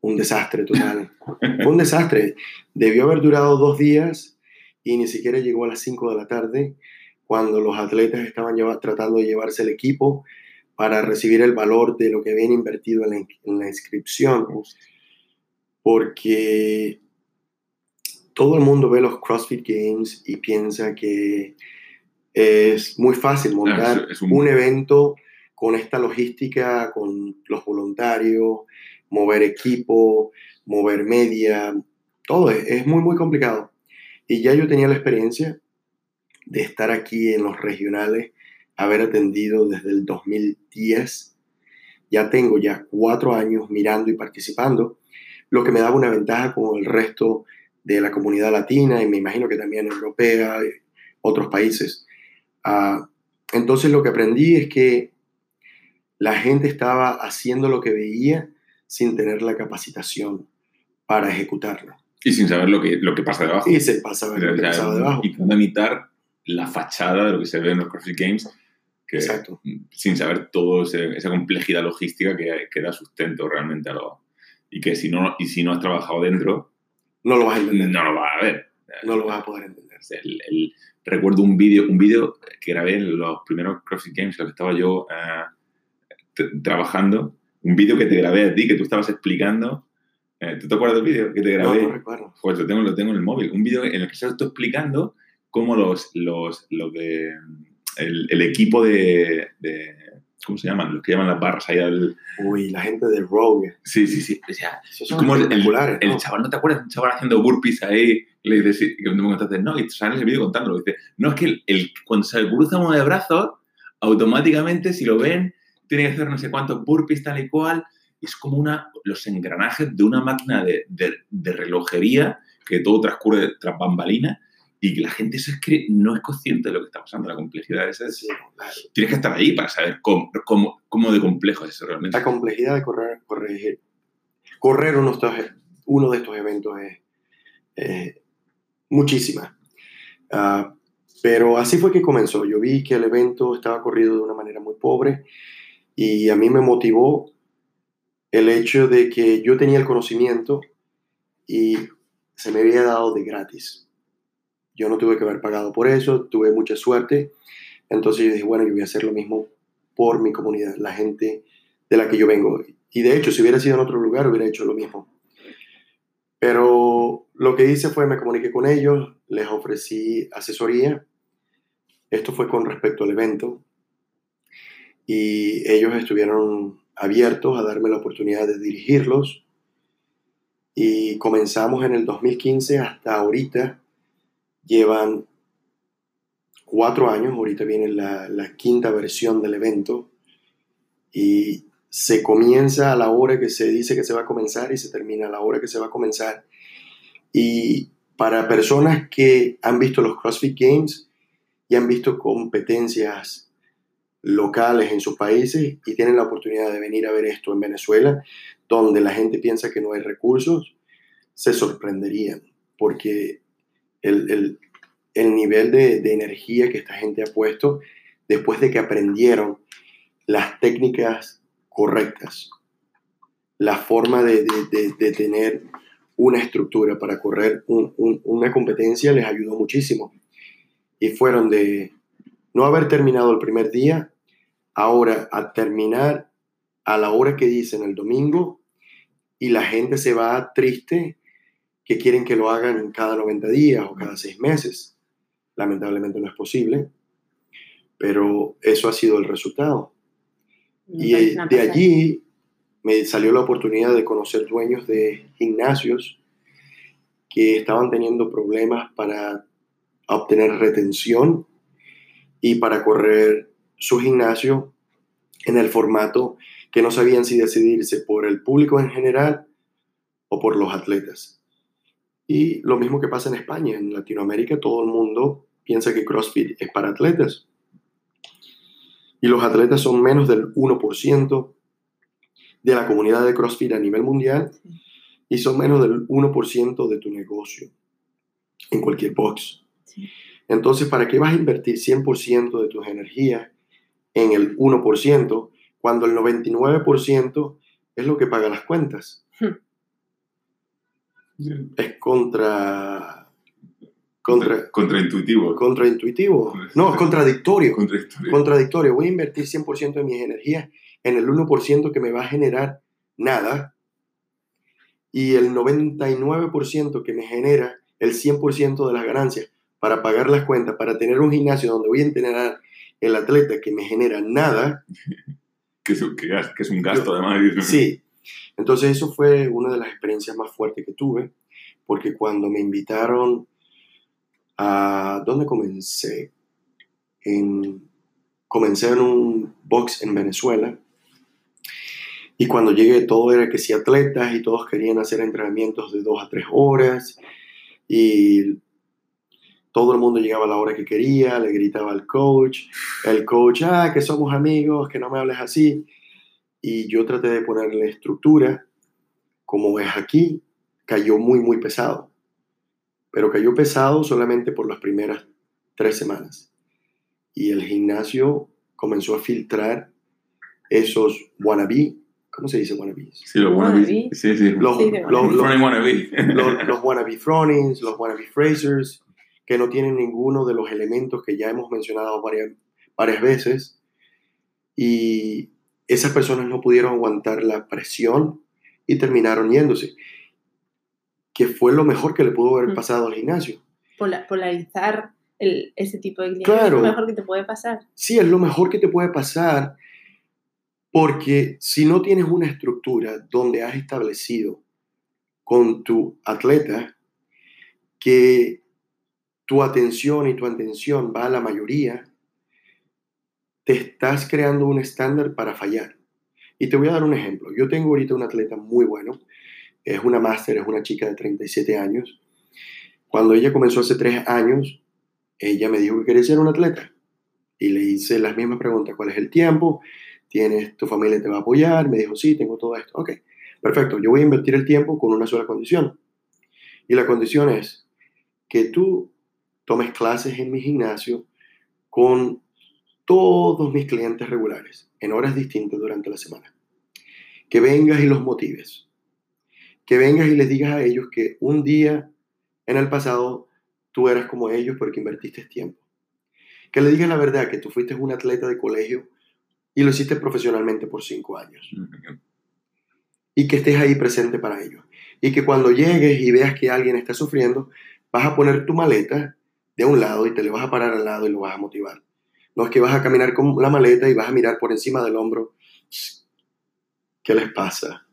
un desastre total. fue un desastre. Debió haber durado dos días y ni siquiera llegó a las 5 de la tarde cuando los atletas estaban lleva- tratando de llevarse el equipo para recibir el valor de lo que habían invertido en la, in- en la inscripción. Porque todo el mundo ve los CrossFit Games y piensa que es muy fácil montar es- es un- un evento con esta logística, con los voluntarios, mover equipo, mover media, todo es, es muy, muy complicado. Y ya yo tenía la experiencia de estar aquí en los regionales haber atendido desde el 2010. Ya tengo ya cuatro años mirando y participando, lo que me daba una ventaja con el resto de la comunidad latina y me imagino que también europea, y otros países. Ah, entonces lo que aprendí es que la gente estaba haciendo lo que veía sin tener la capacitación para ejecutarlo. Y sin saber lo que, lo que pasa debajo. Y se pasa lo que pasaba debajo. Y cómo imitar la fachada de lo que se ve en los CrossFit Games, que, Exacto. sin saber toda esa complejidad logística que, que da sustento realmente a lo... Y que si no, y si no has trabajado dentro, No lo vas a entender. no lo vas a ver. No lo vas a poder entender. El- el- recuerdo un vídeo un vídeo que grabé en los primeros CrossFit Games, en los que estaba yo t- trabajando. Un vídeo que te grabé a ti, que tú estabas explicando. Eh, ¿Tú te acuerdas del vídeo que te No, grabé? no recuerdo. Pues lo tengo, lo tengo en el móvil. Un vídeo en el que se estoy explicando cómo los, los, los de. El, el equipo de, de- ¿Cómo se llaman? Los que llaman las barras ahí al. Uy, la gente de Rogue. Sí, sí, sí. O sea, como el, el, espectaculares, el ¿no? chaval, ¿no te acuerdas? Un chaval haciendo burpees ahí. Le dices, sí, y cuando me contaste, no, y sale el vídeo contándolo. Dice, no, es que el, el- cuando se cruza uno de brazos, automáticamente, si lo ven, tiene que hacer no sé cuántos burpees, tal y cual. Es como una, los engranajes de una máquina de, de, de relojería que todo transcurre tras bambalina y que la gente que no es consciente de lo que está pasando, la complejidad eso. es-. Tienes que estar ahí para saber cómo, cómo, cómo de complejo es eso realmente. La complejidad de correr, corregir. Correr uno de estos, uno de estos eventos es eh, muchísima. Ah, pero así fue que comenzó. Yo vi que el evento estaba corrido de una manera muy pobre y a mí me motivó el hecho de que yo tenía el conocimiento y se me había dado de gratis. Yo no tuve que haber pagado por eso, tuve mucha suerte. Entonces yo dije, bueno, yo voy a hacer lo mismo por mi comunidad, la gente de la que yo vengo. Y de hecho, si hubiera sido en otro lugar, hubiera hecho lo mismo. Pero lo que hice fue, me comuniqué con ellos, les ofrecí asesoría. Esto fue con respecto al evento. Y ellos estuvieron abiertos a darme la oportunidad de dirigirlos. Y comenzamos en el 2015 hasta ahorita. Llevan cuatro años, ahorita viene la, quinta versión del evento. Y se comienza a la hora que se dice que se va a comenzar y se termina a la hora que se va a comenzar. Y para personas que han visto los CrossFit Games y han visto competencias locales en sus países y tienen la oportunidad de venir a ver esto en Venezuela, donde la gente piensa que no hay recursos, se sorprenderían, porque el, el, el nivel de, de energía que esta gente ha puesto después de que aprendieron las técnicas correctas, la forma de, de, de, tener una estructura para correr un, un, una competencia les ayudó muchísimo. Y fueron de no haber terminado el primer día, ahora a terminar a la hora que dicen el domingo y la gente se va triste que quieren que lo hagan cada 90 días o cada 6 meses. Lamentablemente no es posible, pero eso ha sido el resultado. Y de pasada. allí me salió la oportunidad de conocer dueños de gimnasios que estaban teniendo problemas para obtener retención y para correr su gimnasio en el formato que no sabían si decidirse por el público en general o por los atletas. Y lo mismo que pasa en España, en Latinoamérica todo el mundo piensa que CrossFit es para atletas. Y los atletas son menos del 1% de la comunidad de CrossFit a nivel mundial y son menos del 1% de tu negocio en cualquier box. Sí. Entonces, ¿para qué vas a invertir 100% de tus energías en el 1% cuando el 99% es lo que paga las cuentas? Es contra, contra, Contraintuitivo. contraintuitivo. No, es contradictorio. Contradictorio. Contradictorio. Voy a invertir 100% de mis energías en el 1% que me va a generar nada y el 99% que me genera el 100% de las ganancias para pagar las cuentas, para tener un gimnasio donde voy a entrenar el atleta que me genera nada, que, es, un gasto además. sí. Entonces eso fue una de las experiencias más fuertes que tuve, porque cuando me invitaron a... ¿Dónde comencé? En comencé en un box en Venezuela y cuando llegué todo era que sí atletas y todos querían hacer entrenamientos de dos a tres horas y todo el mundo llegaba a la hora que quería, le gritaba al coach, el coach, ah, que somos amigos, que no me hables así. Y yo traté de ponerle estructura, como es aquí, cayó muy, muy pesado. Pero cayó pesado solamente por las primeras tres semanas. Y el gimnasio comenzó a filtrar esos wannabe, ¿cómo se dice wannabe? Sí, los wannabe. Sí, sí. Los, Sí, los, los, wannabe. los, los wannabe Fronings, los wannabe Frasers, que no tienen ninguno de los elementos que ya hemos mencionado varias, varias veces. Y esas personas no pudieron aguantar la presión y terminaron yéndose. Que fue lo mejor que le pudo haber Mm. pasado al gimnasio. Pola- polarizar el, ese tipo de clientes Claro. es lo mejor que te puede pasar. Sí, es lo mejor que te puede pasar porque si no tienes una estructura donde has establecido con tu atleta que tu atención y tu atención va a la mayoría, te estás creando un estándar para fallar. Y te voy a dar un ejemplo. Yo tengo ahorita un atleta muy bueno, es una máster, es una chica de 37 años. Cuando ella comenzó hace tres años, ella me dijo que quería ser un atleta. Y le hice las mismas preguntas, ¿cuál es el tiempo? ¿Tienes, tu familia te va a apoyar? Me dijo, sí, tengo todo esto. Ok, perfecto, yo voy a invertir el tiempo con una sola condición. Y la condición es que tú tomes clases en mi gimnasio con todos mis clientes regulares, en horas distintas durante la semana. Que vengas y los motives. Que vengas y les digas a ellos que un día en el pasado tú eras como ellos porque invertiste tiempo. Que le digas la verdad, que tú fuiste un atleta de colegio y lo hiciste profesionalmente por cinco años. Y que estés ahí presente para ellos. Y que cuando llegues y veas que alguien está sufriendo, vas a poner tu maleta de un lado y te le vas a parar al lado y lo vas a motivar. No es que vas a caminar con la maleta y vas a mirar por encima del hombro. ¿Qué les pasa?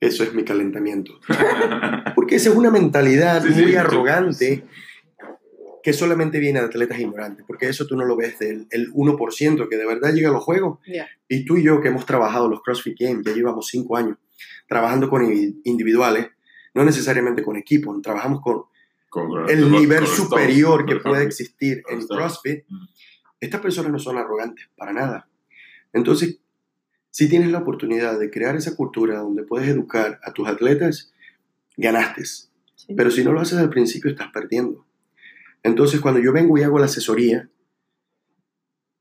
Eso es mi calentamiento. Porque esa es una mentalidad Sí, muy sí. arrogante que solamente viene de atletas ignorantes, porque eso tú no lo ves del el 1% que de verdad llega a los juegos. Y tú y yo que hemos trabajado los CrossFit Games, ya llevamos cinco años trabajando con individuales, no necesariamente con equipos, trabajamos con el con- nivel superior que puede existir en. CrossFit. Mm. Estas personas no son arrogantes, para nada. Entonces, si tienes la oportunidad de crear esa cultura donde puedes educar a tus atletas, ganaste. Sí. Pero si no lo haces al principio, estás perdiendo. Entonces, cuando yo vengo y hago la asesoría,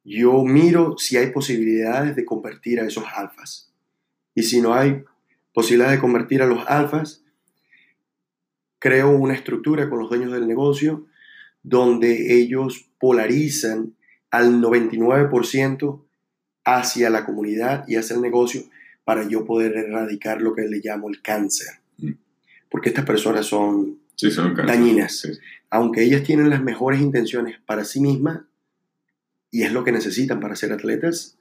yo miro si hay posibilidades de convertir a esos alfas. Y si no hay posibilidad de convertir a los alfas, creo una estructura con los dueños del negocio donde ellos polarizan al 99% hacia la comunidad y hacia el negocio para yo poder erradicar lo que le llamo el cáncer. Mm. Porque estas personas son Sí, son dañinas. Sí. aunque ellas tienen las mejores intenciones para sí mismas y es lo que necesitan para ser atletas,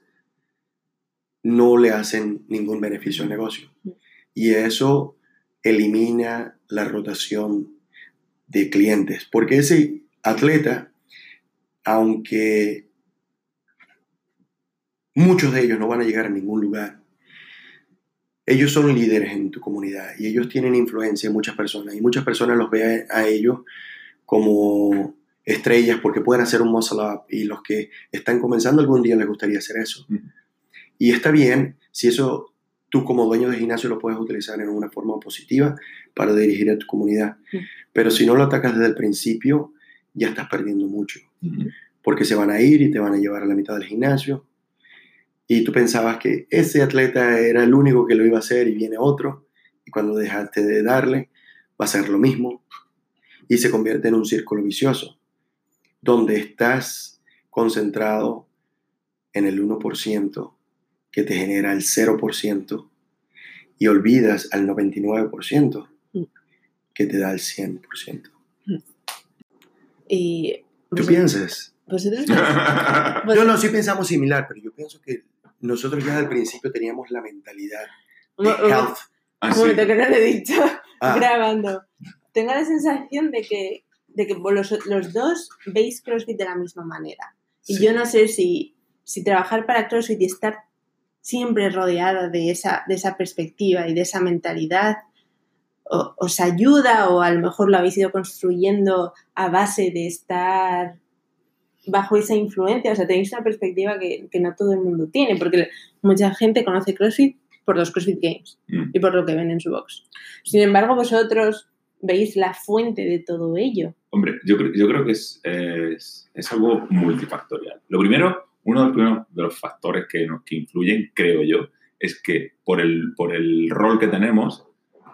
no le hacen ningún beneficio al negocio. Y eso elimina la rotación de clientes, porque ese atleta, aunque muchos de ellos no van a llegar a ningún lugar, ellos son líderes en tu comunidad y ellos tienen influencia en muchas personas y muchas personas los ven a ellos como estrellas porque pueden hacer un muscle up y los que están comenzando algún día les gustaría hacer eso. Y está bien si eso tú como dueño de gimnasio lo puedes utilizar en una forma positiva para dirigir a tu comunidad. Pero si no lo atacas desde el principio, ya estás perdiendo mucho. Porque se van a ir y te van a llevar a la mitad del gimnasio. Y tú pensabas que ese atleta era el único que lo iba a hacer y viene otro. Y cuando dejaste de darle, va a ser lo mismo. Y se convierte en un círculo vicioso, donde estás concentrado en el 1% que te genera el 0% y olvidas al 99% Mm. que te da el 100%. Y ¿Tú piensas? vosotros No, no, sí pensamos similar, pero yo pienso que nosotros ya el principio teníamos la mentalidad de health. Ah, un sí. momento que no lo he dicho Ah, grabando. Tengo la sensación de que, de que los, los dos veis CrossFit de la misma manera. Y sí. yo no sé si si trabajar para CrossFit y estar siempre rodeada de esa, de esa perspectiva y de esa mentalidad os ayuda o a lo mejor lo habéis ido construyendo a base de estar bajo esa influencia, o sea, tenéis una perspectiva que, no todo el mundo tiene, porque mucha gente conoce CrossFit por los CrossFit Games mm. y por lo que ven en su box. Sin embargo, vosotros veis la fuente de todo ello. Hombre, yo, yo creo que es, es, algo multifactorial. Lo primero, uno de los, factores que, nos, que influyen, creo yo, es que por el, por el rol que tenemos,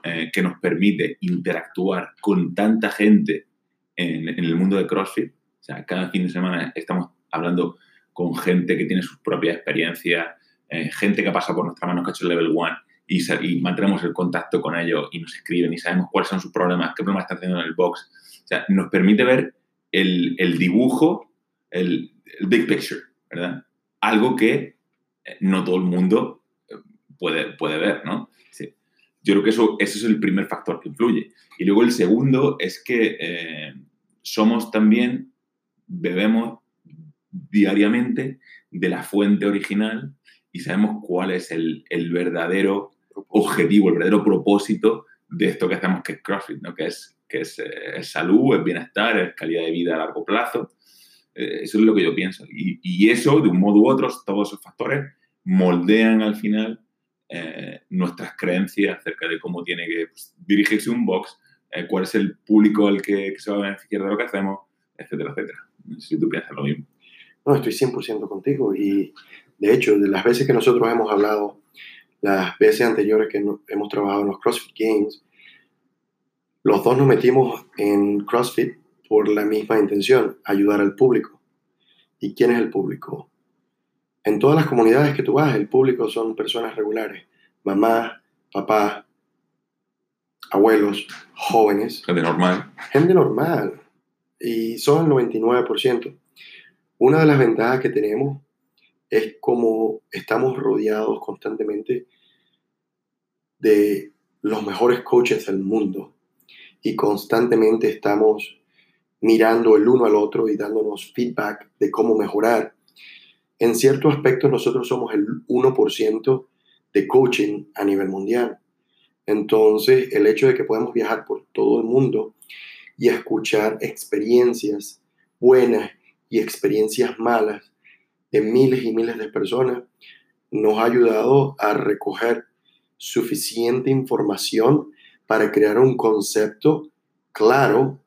eh, que nos permite interactuar con tanta gente en, el mundo de CrossFit. O sea, cada fin de semana estamos hablando con gente que tiene sus propias experiencias, eh, gente que ha pasado por nuestra mano, que ha hecho el level 1 y, y, mantenemos el contacto con ellos y nos escriben y sabemos cuáles son sus problemas, qué problemas están haciendo en el box. O sea, nos permite ver el, dibujo, el, big picture, ¿verdad? Algo que eh, no todo el mundo puede, puede ver, ¿no? Yo creo que eso, ese es el primer factor que influye. Y luego el segundo es que eh, somos también, bebemos diariamente de la fuente original y sabemos cuál es el, el verdadero objetivo, el verdadero propósito de esto que hacemos, que es CrossFit, ¿no? que, es, que es, eh, salud, es bienestar, es calidad de vida a largo plazo. Eh, eso es lo que yo pienso. Y, y, eso, de un modo u otro, todos esos factores moldean al final eh, nuestras creencias acerca de cómo tiene que pues, dirigirse un box, eh, cuál es el público al que, se va a beneficiar de lo que hacemos, etcétera, etcétera. No sé si tú piensas lo mismo. No, estoy 100% contigo y de hecho, de las veces que nosotros hemos hablado, las veces anteriores que hemos trabajado en los CrossFit Games, los dos nos metimos en CrossFit por la misma intención, ayudar al público. ¿Y quién es el público? En todas las comunidades que tú vas, el público son personas regulares, mamá, papá, abuelos, jóvenes. Gente normal. Gente normal. Y son el 99%. Una de las ventajas que tenemos es como estamos rodeados constantemente de los mejores coaches del mundo y constantemente estamos mirando el uno al otro y dándonos feedback de cómo mejorar en cierto aspecto nosotros somos el 1% de coaching a nivel mundial. Entonces, el hecho de que podemos viajar por todo el mundo y escuchar experiencias buenas y experiencias malas de miles y miles de personas nos ha ayudado a recoger suficiente información para crear un concepto claro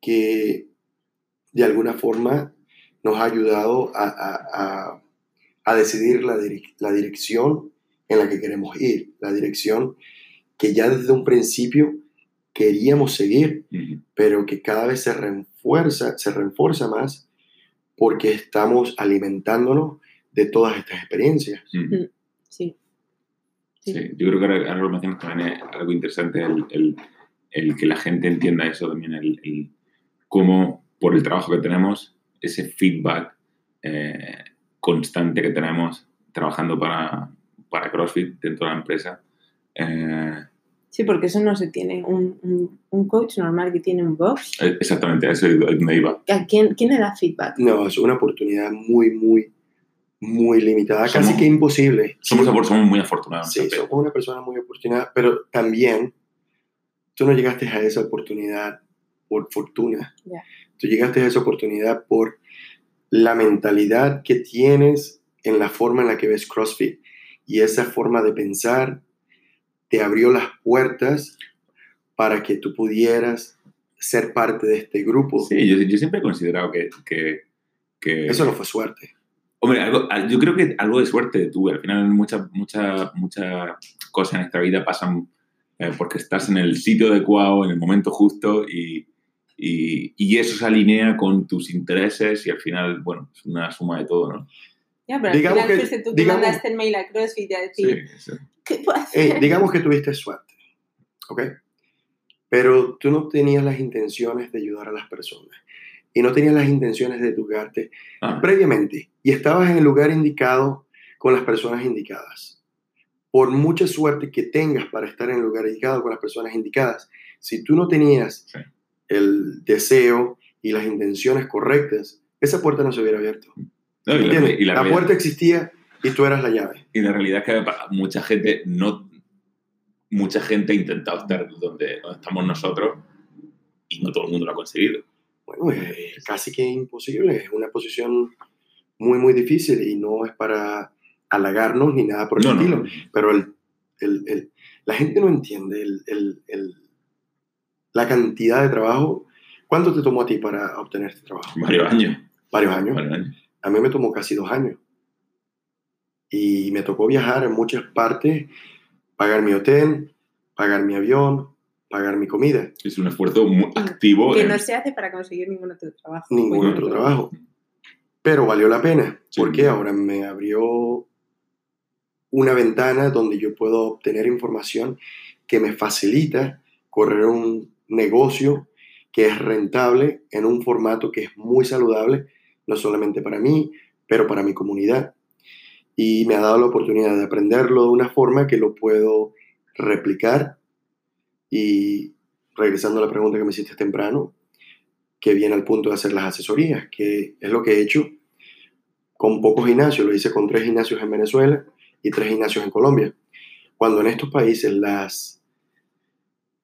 que de alguna forma nos ha ayudado a, decidir la, la, dirección en la que queremos ir, la dirección que ya desde un principio queríamos seguir, pero que cada vez se refuerza, se refuerza más porque estamos alimentándonos de todas estas experiencias. Sí. Sí. yo creo que ahora, lo mencionas también es algo interesante el, el, que la gente entienda eso también, el, el, cómo por el trabajo que tenemos ese feedback eh, constante que tenemos trabajando para, para, CrossFit dentro de la empresa. Eh, sí, porque eso no se tiene. Un, un, coach normal que tiene un box. Exactamente, eso es donde iba. ¿A quién, quién le da feedback? No, es una oportunidad muy, muy, muy limitada, casi que imposible. Somos, somos muy afortunados. Sí, somos una persona muy afortunada, pero también tú no llegaste a esa oportunidad por fortuna. Tú llegaste a esa oportunidad por la mentalidad que tienes en la forma en la que ves CrossFit y esa forma de pensar te abrió las puertas para que tú pudieras ser parte de este grupo. Sí, yo, siempre he considerado que, que, Eso no fue suerte. Hombre, yo creo que algo de suerte tuve. Al final muchas muchas muchas cosas en esta vida pasan eh, porque estás en el sitio adecuado, en el momento justo y, y, eso se alinea con tus intereses y al final, bueno, es una suma de todo, ¿no? Ya, pero digamos al final que, tú digamos, mandaste el mail a CrossFit y a decir, sí, sí. ¿qué eh, digamos que tuviste suerte, ¿ok? Pero tú no tenías las intenciones de ayudar a las personas y no tenías las intenciones de educarte ah. previamente y estabas en el lugar indicado con las personas indicadas. Por mucha suerte que tengas para estar en el lugar indicado con las personas indicadas, si tú no tenías el deseo y las intenciones correctas, esa puerta no se hubiera abierto. No, y la, y la la puerta existía y tú eras la llave. Y la realidad es que mucha gente no. Mucha gente ha intentado estar donde, donde estamos nosotros y no todo el mundo lo ha conseguido. Bueno, es casi que imposible, es una posición muy, muy difícil y no es para halagarnos ni nada por el No, estilo, no. pero el, el- el- la gente no entiende el- la cantidad de trabajo. ¿Cuánto te tomó a ti para obtener este trabajo? Varios años. Varios años. varios años. A mí me tomó casi dos años. Y me tocó viajar en muchas partes, pagar mi hotel, pagar mi avión, pagar mi comida. Es un esfuerzo muy activo. Que en- no se hace para conseguir ningún otro trabajo. Ningún otro trabajo. Pero valió la pena, Sí. porque ahora me abrió una ventana donde yo puedo obtener información que me facilita correr un negocio que es rentable en un formato que es muy saludable, no solamente para mí, pero para mi comunidad. Y me ha dado la oportunidad de aprenderlo de una forma que lo puedo replicar. Y regresando a la pregunta que me hiciste temprano, que viene al punto de hacer las asesorías, que es lo que he hecho con pocos gimnasios. Lo hice con tres gimnasios en Venezuela y tres gimnasios en Colombia. Cuando en estos países las,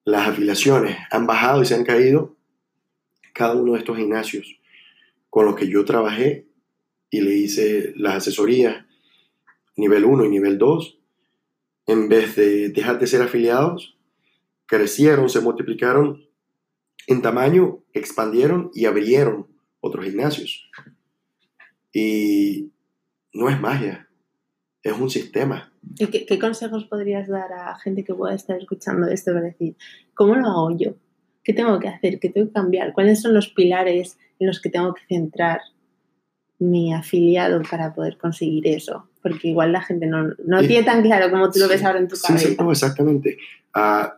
las afiliaciones han bajado y se han caído, cada uno de estos gimnasios con los que yo trabajé y le hice las asesorías nivel 1 y nivel 2, en vez de dejar de ser afiliados, crecieron, se multiplicaron en tamaño, expandieron y abrieron otros gimnasios. Y no es magia, es un sistema. ¿Y qué, qué consejos podrías dar a gente que pueda estar escuchando esto para decir, ¿cómo lo hago yo? ¿Qué tengo que hacer? ¿Qué tengo que cambiar? ¿Cuáles son los pilares en los que tengo que centrar mi afiliado para poder conseguir eso? Porque igual la gente no, no tiene tan claro como tú lo ves Sí, ahora en tu sí, cabeza. sí, no, exactamente. Ah,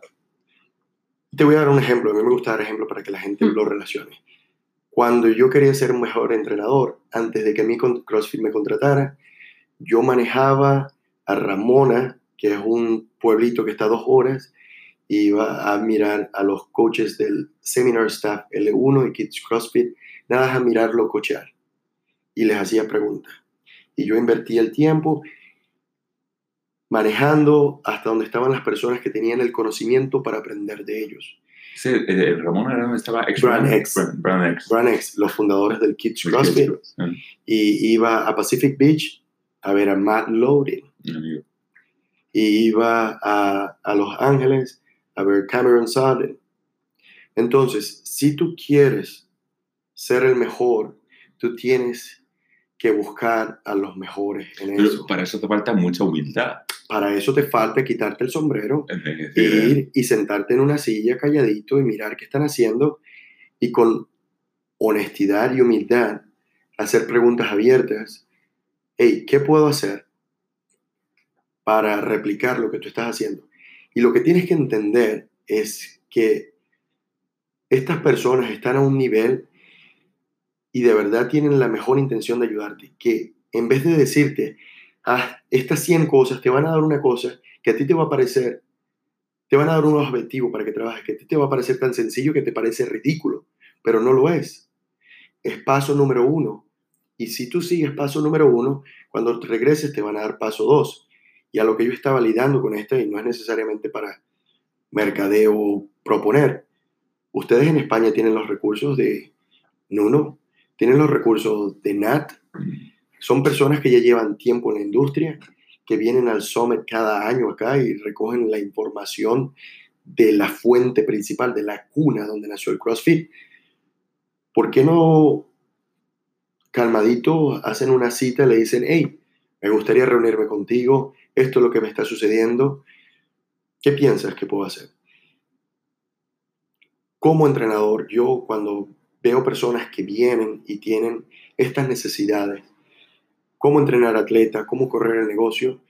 te voy a dar un ejemplo. A mí me gusta dar ejemplos para que la gente Mm. lo relacione. Cuando yo quería ser un mejor entrenador, antes de que con- CrossFit me contratara, yo manejaba a Ramona, que es un pueblito que está a dos horas, y iba a mirar a los coaches del Seminar Staff L1 y Kids CrossFit, nada más a mirarlo cochear. Y les hacía preguntas. Y yo invertía el tiempo manejando hasta donde estaban las personas que tenían el conocimiento para aprender de ellos. Ese, eh, Ramón era donde estaba ex Brand X. Brand, Brand X. Branex, los fundadores del Kids CrossFit, Kids Cross, y iba a Pacific Beach a ver a Matt Loading, amigo. y iba a, a Los Ángeles a ver Cameron Sutton. Entonces, si tú quieres ser el mejor, tú tienes que buscar a los mejores en Pero eso. para eso te falta mucha humildad. Para eso te falta quitarte el sombrero e ir y sentarte en una silla calladito y mirar qué están haciendo y con honestidad y humildad hacer preguntas abiertas. Hey, ¿qué puedo hacer para replicar lo que tú estás haciendo? Y lo que tienes que entender es que estas personas están a un nivel y de verdad tienen la mejor intención de ayudarte, que en vez de decirte, ah, estas 100 cosas te van a dar una cosa que a ti te va a parecer, te van a dar un objetivo para que trabajes, que a ti te va a parecer tan sencillo que te parece ridículo, pero no lo es. Es paso número uno. Y si tú sigues paso número uno, cuando te regreses te van a dar paso dos. Y a lo que yo estaba lidando con esto, y no es necesariamente para mercadeo proponer, ustedes en España tienen los recursos de Nuno, tienen los recursos de Nat, son personas que ya llevan tiempo en la industria, que vienen al Summit cada año acá y recogen la información de la fuente principal, de la cuna donde nació el CrossFit. ¿Por qué no calmadito hacen una cita y le dicen, hey, me gustaría reunirme contigo, esto es lo que me está sucediendo, ¿qué piensas que puedo hacer? Como entrenador, yo cuando veo personas que vienen y tienen estas necesidades, cómo entrenar atletas, cómo correr el negocio,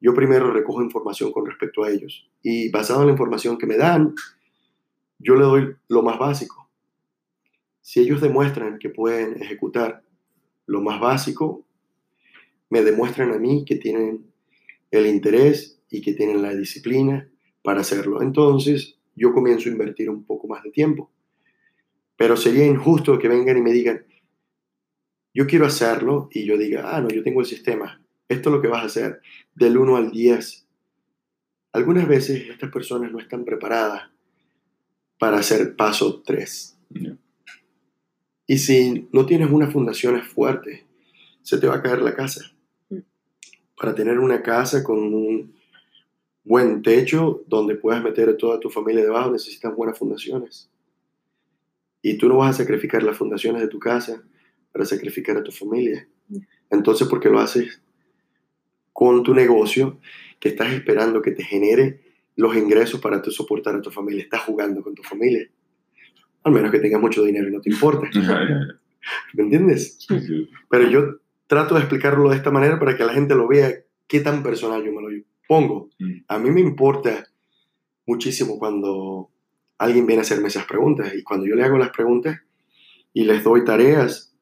yo primero recojo información con respecto a ellos. Y basado en la información que me dan, yo le doy lo más básico. Si ellos demuestran que pueden ejecutar lo más básico, me demuestran a mí que tienen el interés y que tienen la disciplina para hacerlo. Entonces, yo comienzo a invertir un poco más de tiempo. Pero sería injusto que vengan y me digan, yo quiero hacerlo y yo diga, ah, no, yo tengo el sistema, esto es lo que vas a hacer, del 1 al 10. Algunas veces estas personas no están preparadas para hacer paso 3. Ya. Y si no tienes una fundación fuerte, se te va a caer la casa. Para tener una casa con un buen techo donde puedas meter a toda tu familia debajo, necesitas buenas fundaciones. Y tú no vas a sacrificar las fundaciones de tu casa para sacrificar a tu familia. Entonces, ¿por qué lo haces con tu negocio que estás esperando que te genere los ingresos para tú soportar a tu familia? Estás jugando con tu familia. Al menos que tengas mucho dinero y no te importe. ¿Me entiendes? Pero yo trato de explicarlo de esta manera para que la gente lo vea qué tan personal yo me lo pongo. Mm. A mí me importa muchísimo cuando alguien viene a hacerme esas preguntas y cuando yo le hago las preguntas y les doy tareas,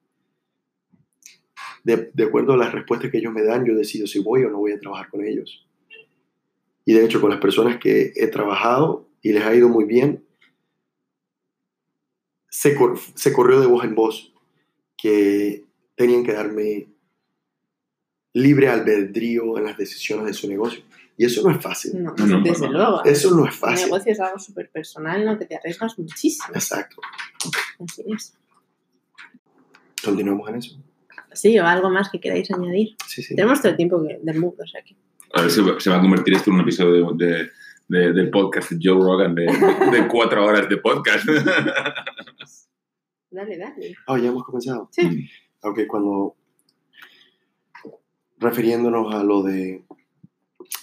de, de acuerdo a las respuestas que ellos me dan, yo decido si voy o no voy a trabajar con ellos. Y de hecho, con las personas que he trabajado y les ha ido muy bien, se, cor- se corrió de voz en voz que tenían que darme libre albedrío en las decisiones de su negocio. Y eso no es fácil. No, No, no, desde no. luego. Eso no es Un fácil. negocio es algo súper personal en lo que te arriesgas muchísimo. Exacto. Así es. Continuamos en eso. Sí, o algo más que queráis añadir. Sí, sí. Tenemos todo el tiempo que- del mundo, o sea que. A ver si se va a convertir esto en un episodio de, de- de- del podcast de Joe Rogan de, de cuatro horas de podcast. Dale, dale. Ah, ya hemos comenzado. Sí. Ok, cuando refiriéndonos a lo de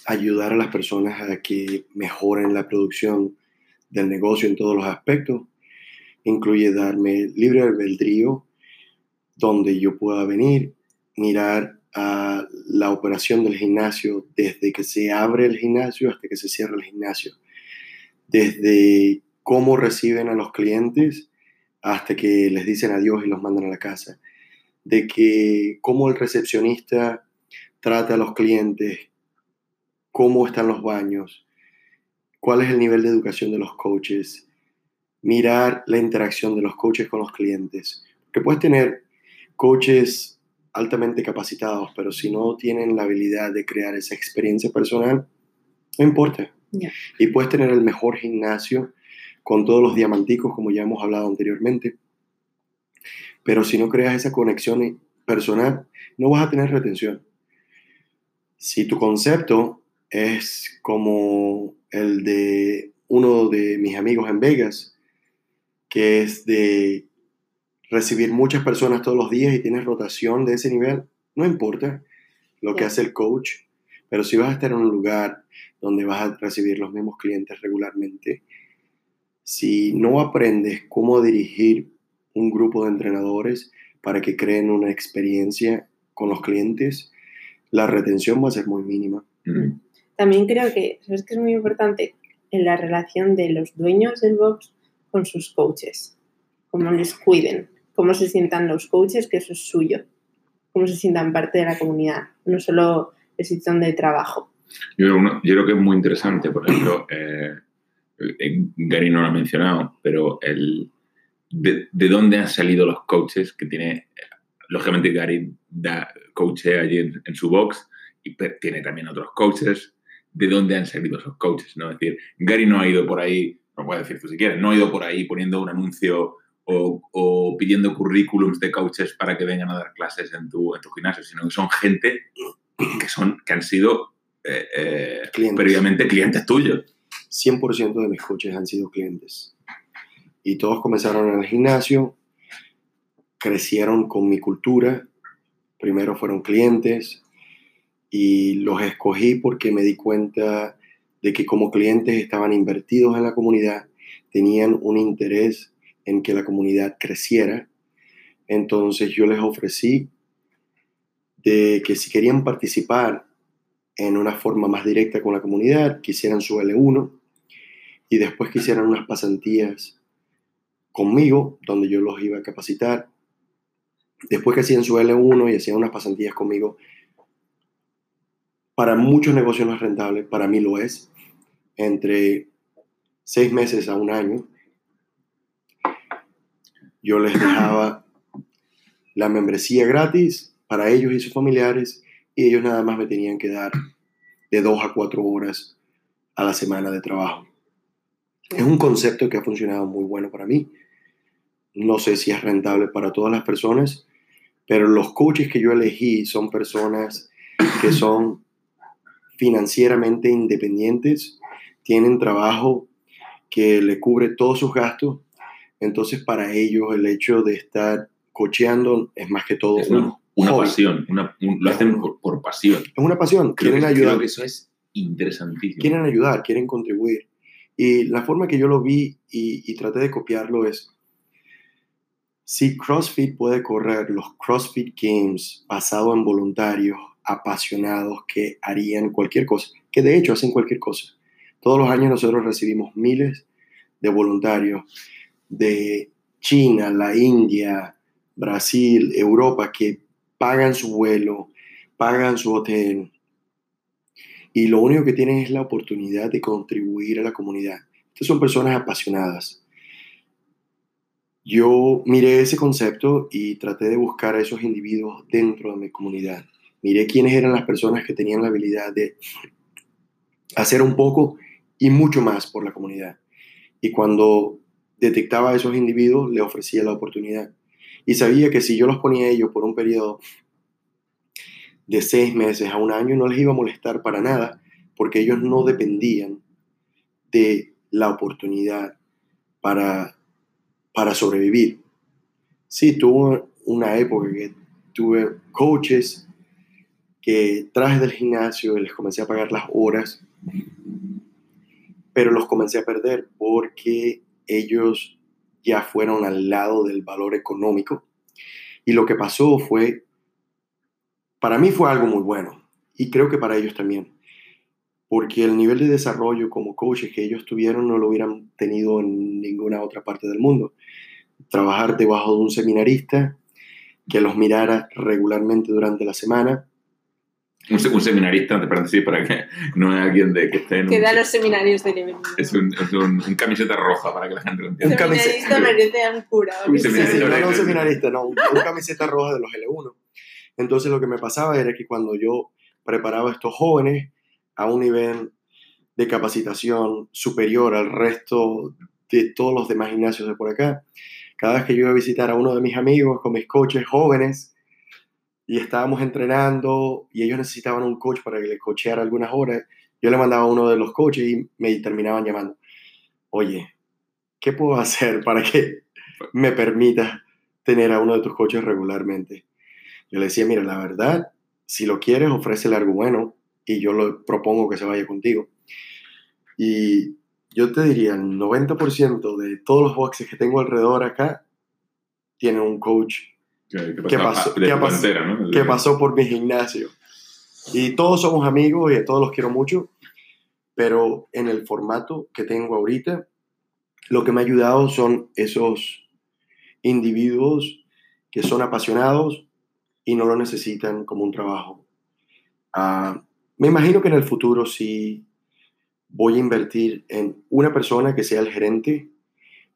ayudar a las personas a que mejoren la producción del negocio en todos los aspectos, incluye darme libre albedrío donde yo pueda venir, mirar a la operación del gimnasio desde que se abre el gimnasio hasta que se cierra el gimnasio, desde cómo reciben a los clientes hasta que les dicen adiós y los mandan a la casa, de que cómo el recepcionista trata a los clientes, cómo están los baños, cuál es el nivel de educación de los coaches, mirar la interacción de los coaches con los clientes. Que puedes tener coaches altamente capacitados, pero si no tienen la habilidad de crear esa experiencia personal, no importa. Y puedes tener el mejor gimnasio con todos los diamanticos, como ya hemos hablado anteriormente. Pero si no creas esa conexión personal, no vas a tener retención. Si tu concepto es como el de uno de mis amigos en Vegas, que es de recibir muchas personas todos los días y tienes rotación de ese nivel, no importa lo que hace el coach, pero si vas a estar en un lugar donde vas a recibir los mismos clientes regularmente, si no aprendes cómo dirigir un grupo de entrenadores para que creen una experiencia con los clientes, la retención va a ser muy mínima. También creo que, ¿sabes que es muy importante? En la relación de los dueños del box con sus coaches. Cómo les cuiden, cómo se sientan los coaches, que eso es suyo. Cómo se sientan parte de la comunidad, no solo el sitio de trabajo. Yo, uno- yo creo que es muy interesante, por ejemplo, eh, eh, Gary no lo ha mencionado, pero el, de, de dónde han salido los coaches que tiene, lógicamente Gary da coachea allí en, en su box y tiene también otros coaches, de dónde han salido esos coaches, ¿no? Es decir, Gary no ha ido por ahí, lo puedes decir tú si quieres, no ha ido por ahí poniendo un anuncio o, o pidiendo currículums de coaches para que vengan a dar clases en tu, en tu gimnasio, sino que son gente que, son, que han sido eh, eh, Clientes. previamente clientes tuyos. 100% de mis coaches han sido clientes. Y todos comenzaron en el gimnasio, crecieron con mi cultura, primero fueron clientes y los escogí porque me di cuenta de que como clientes estaban invertidos en la comunidad, tenían un interés en que la comunidad creciera. Entonces yo les ofrecí de que si querían participar en una forma más directa con la comunidad, que hicieran su L1 y después que hicieran unas pasantías conmigo, donde yo los iba a capacitar. Después que hacían su L1 y hacían unas pasantías conmigo, para muchos negocios no es rentable, para mí lo es, entre seis meses a un año, yo les dejaba la membresía gratis para ellos y sus familiares y ellos nada más me tenían que dar de dos a cuatro horas a la semana de trabajo. Es un concepto que ha funcionado muy bueno para mí. No sé si es rentable para todas las personas, pero los coaches que yo elegí son personas que son financieramente independientes, tienen trabajo que le cubre todos sus gastos, entonces para ellos el hecho de estar cocheando es más que todo Es un una, pasión, una- un- lo hacen por, por pasión. Es una pasión, Creo quieren que, ayudar. creo que eso es interesantísimo. quieren ayudar, quieren contribuir. Y la forma que yo lo vi y, y traté de copiarlo es, si CrossFit puede correr los CrossFit Games basado en voluntarios apasionados que harían cualquier cosa, que de hecho hacen cualquier cosa. Todos los años nosotros recibimos miles de voluntarios de China, la India, Brasil, Europa, que pagan su vuelo, pagan su hotel, y lo único que tienen es la oportunidad de contribuir a la comunidad. Estas son personas apasionadas. Yo miré ese concepto y traté de buscar a esos individuos dentro de mi comunidad. Miré quiénes eran las personas que tenían la habilidad de hacer un poco y mucho más por la comunidad. Y cuando detectaba a esos individuos, le ofrecía la oportunidad. Y sabía que si yo los ponía a ellos por un periodo de seis meses a un año no les iba a molestar para nada, porque ellos no dependían de la oportunidad para, para sobrevivir. Sí, tuve una época que tuve coaches que traje del gimnasio les comencé a pagar las horas, pero los comencé a perder porque ellos ya fueron al lado del valor económico. Y lo que pasó fue para mí fue algo muy bueno y creo que para ellos también, porque el nivel de desarrollo como coaches que ellos tuvieron no lo hubieran tenido en ninguna otra parte del mundo. Trabajar debajo de un seminarista que los mirara regularmente durante la semana. Un, un seminarista, entre paréntesis, para que no es alguien de que esté en un, Que da los seminarios de nivel. es un, es un- un camiseta roja para que la gente lo Un entienda. Seminarista camiseta- merece a un cura. Un seminarista. No, no un seminarista, no, un, un camiseta roja de los L1. Entonces lo que me pasaba era que cuando yo preparaba a estos jóvenes a un nivel de capacitación superior al resto de todos los demás gimnasios de por acá, cada vez que yo iba a visitar a uno de mis amigos con mis coaches jóvenes y estábamos entrenando y ellos necesitaban un coach para que les cocheara algunas horas, yo le mandaba uno de los coaches y me terminaban llamando, oye, ¿qué puedo hacer para que me permita tener a uno de tus coaches regularmente? Yo le decía, mira, la verdad, si lo quieres, ofrécele algo bueno y yo le propongo que se vaya contigo. Y yo te diría, el 90% de todos los boxes que tengo alrededor acá tienen un coach Que, que ¿Qué pasó- cantera, ¿no? que pasó por mi gimnasio. Y todos somos amigos y a todos los quiero mucho, pero en el formato que tengo ahorita, lo que me ha ayudado son esos individuos que son apasionados y no lo necesitan como un trabajo. Ah, me imagino que en el futuro sí voy a invertir en una persona que sea el gerente,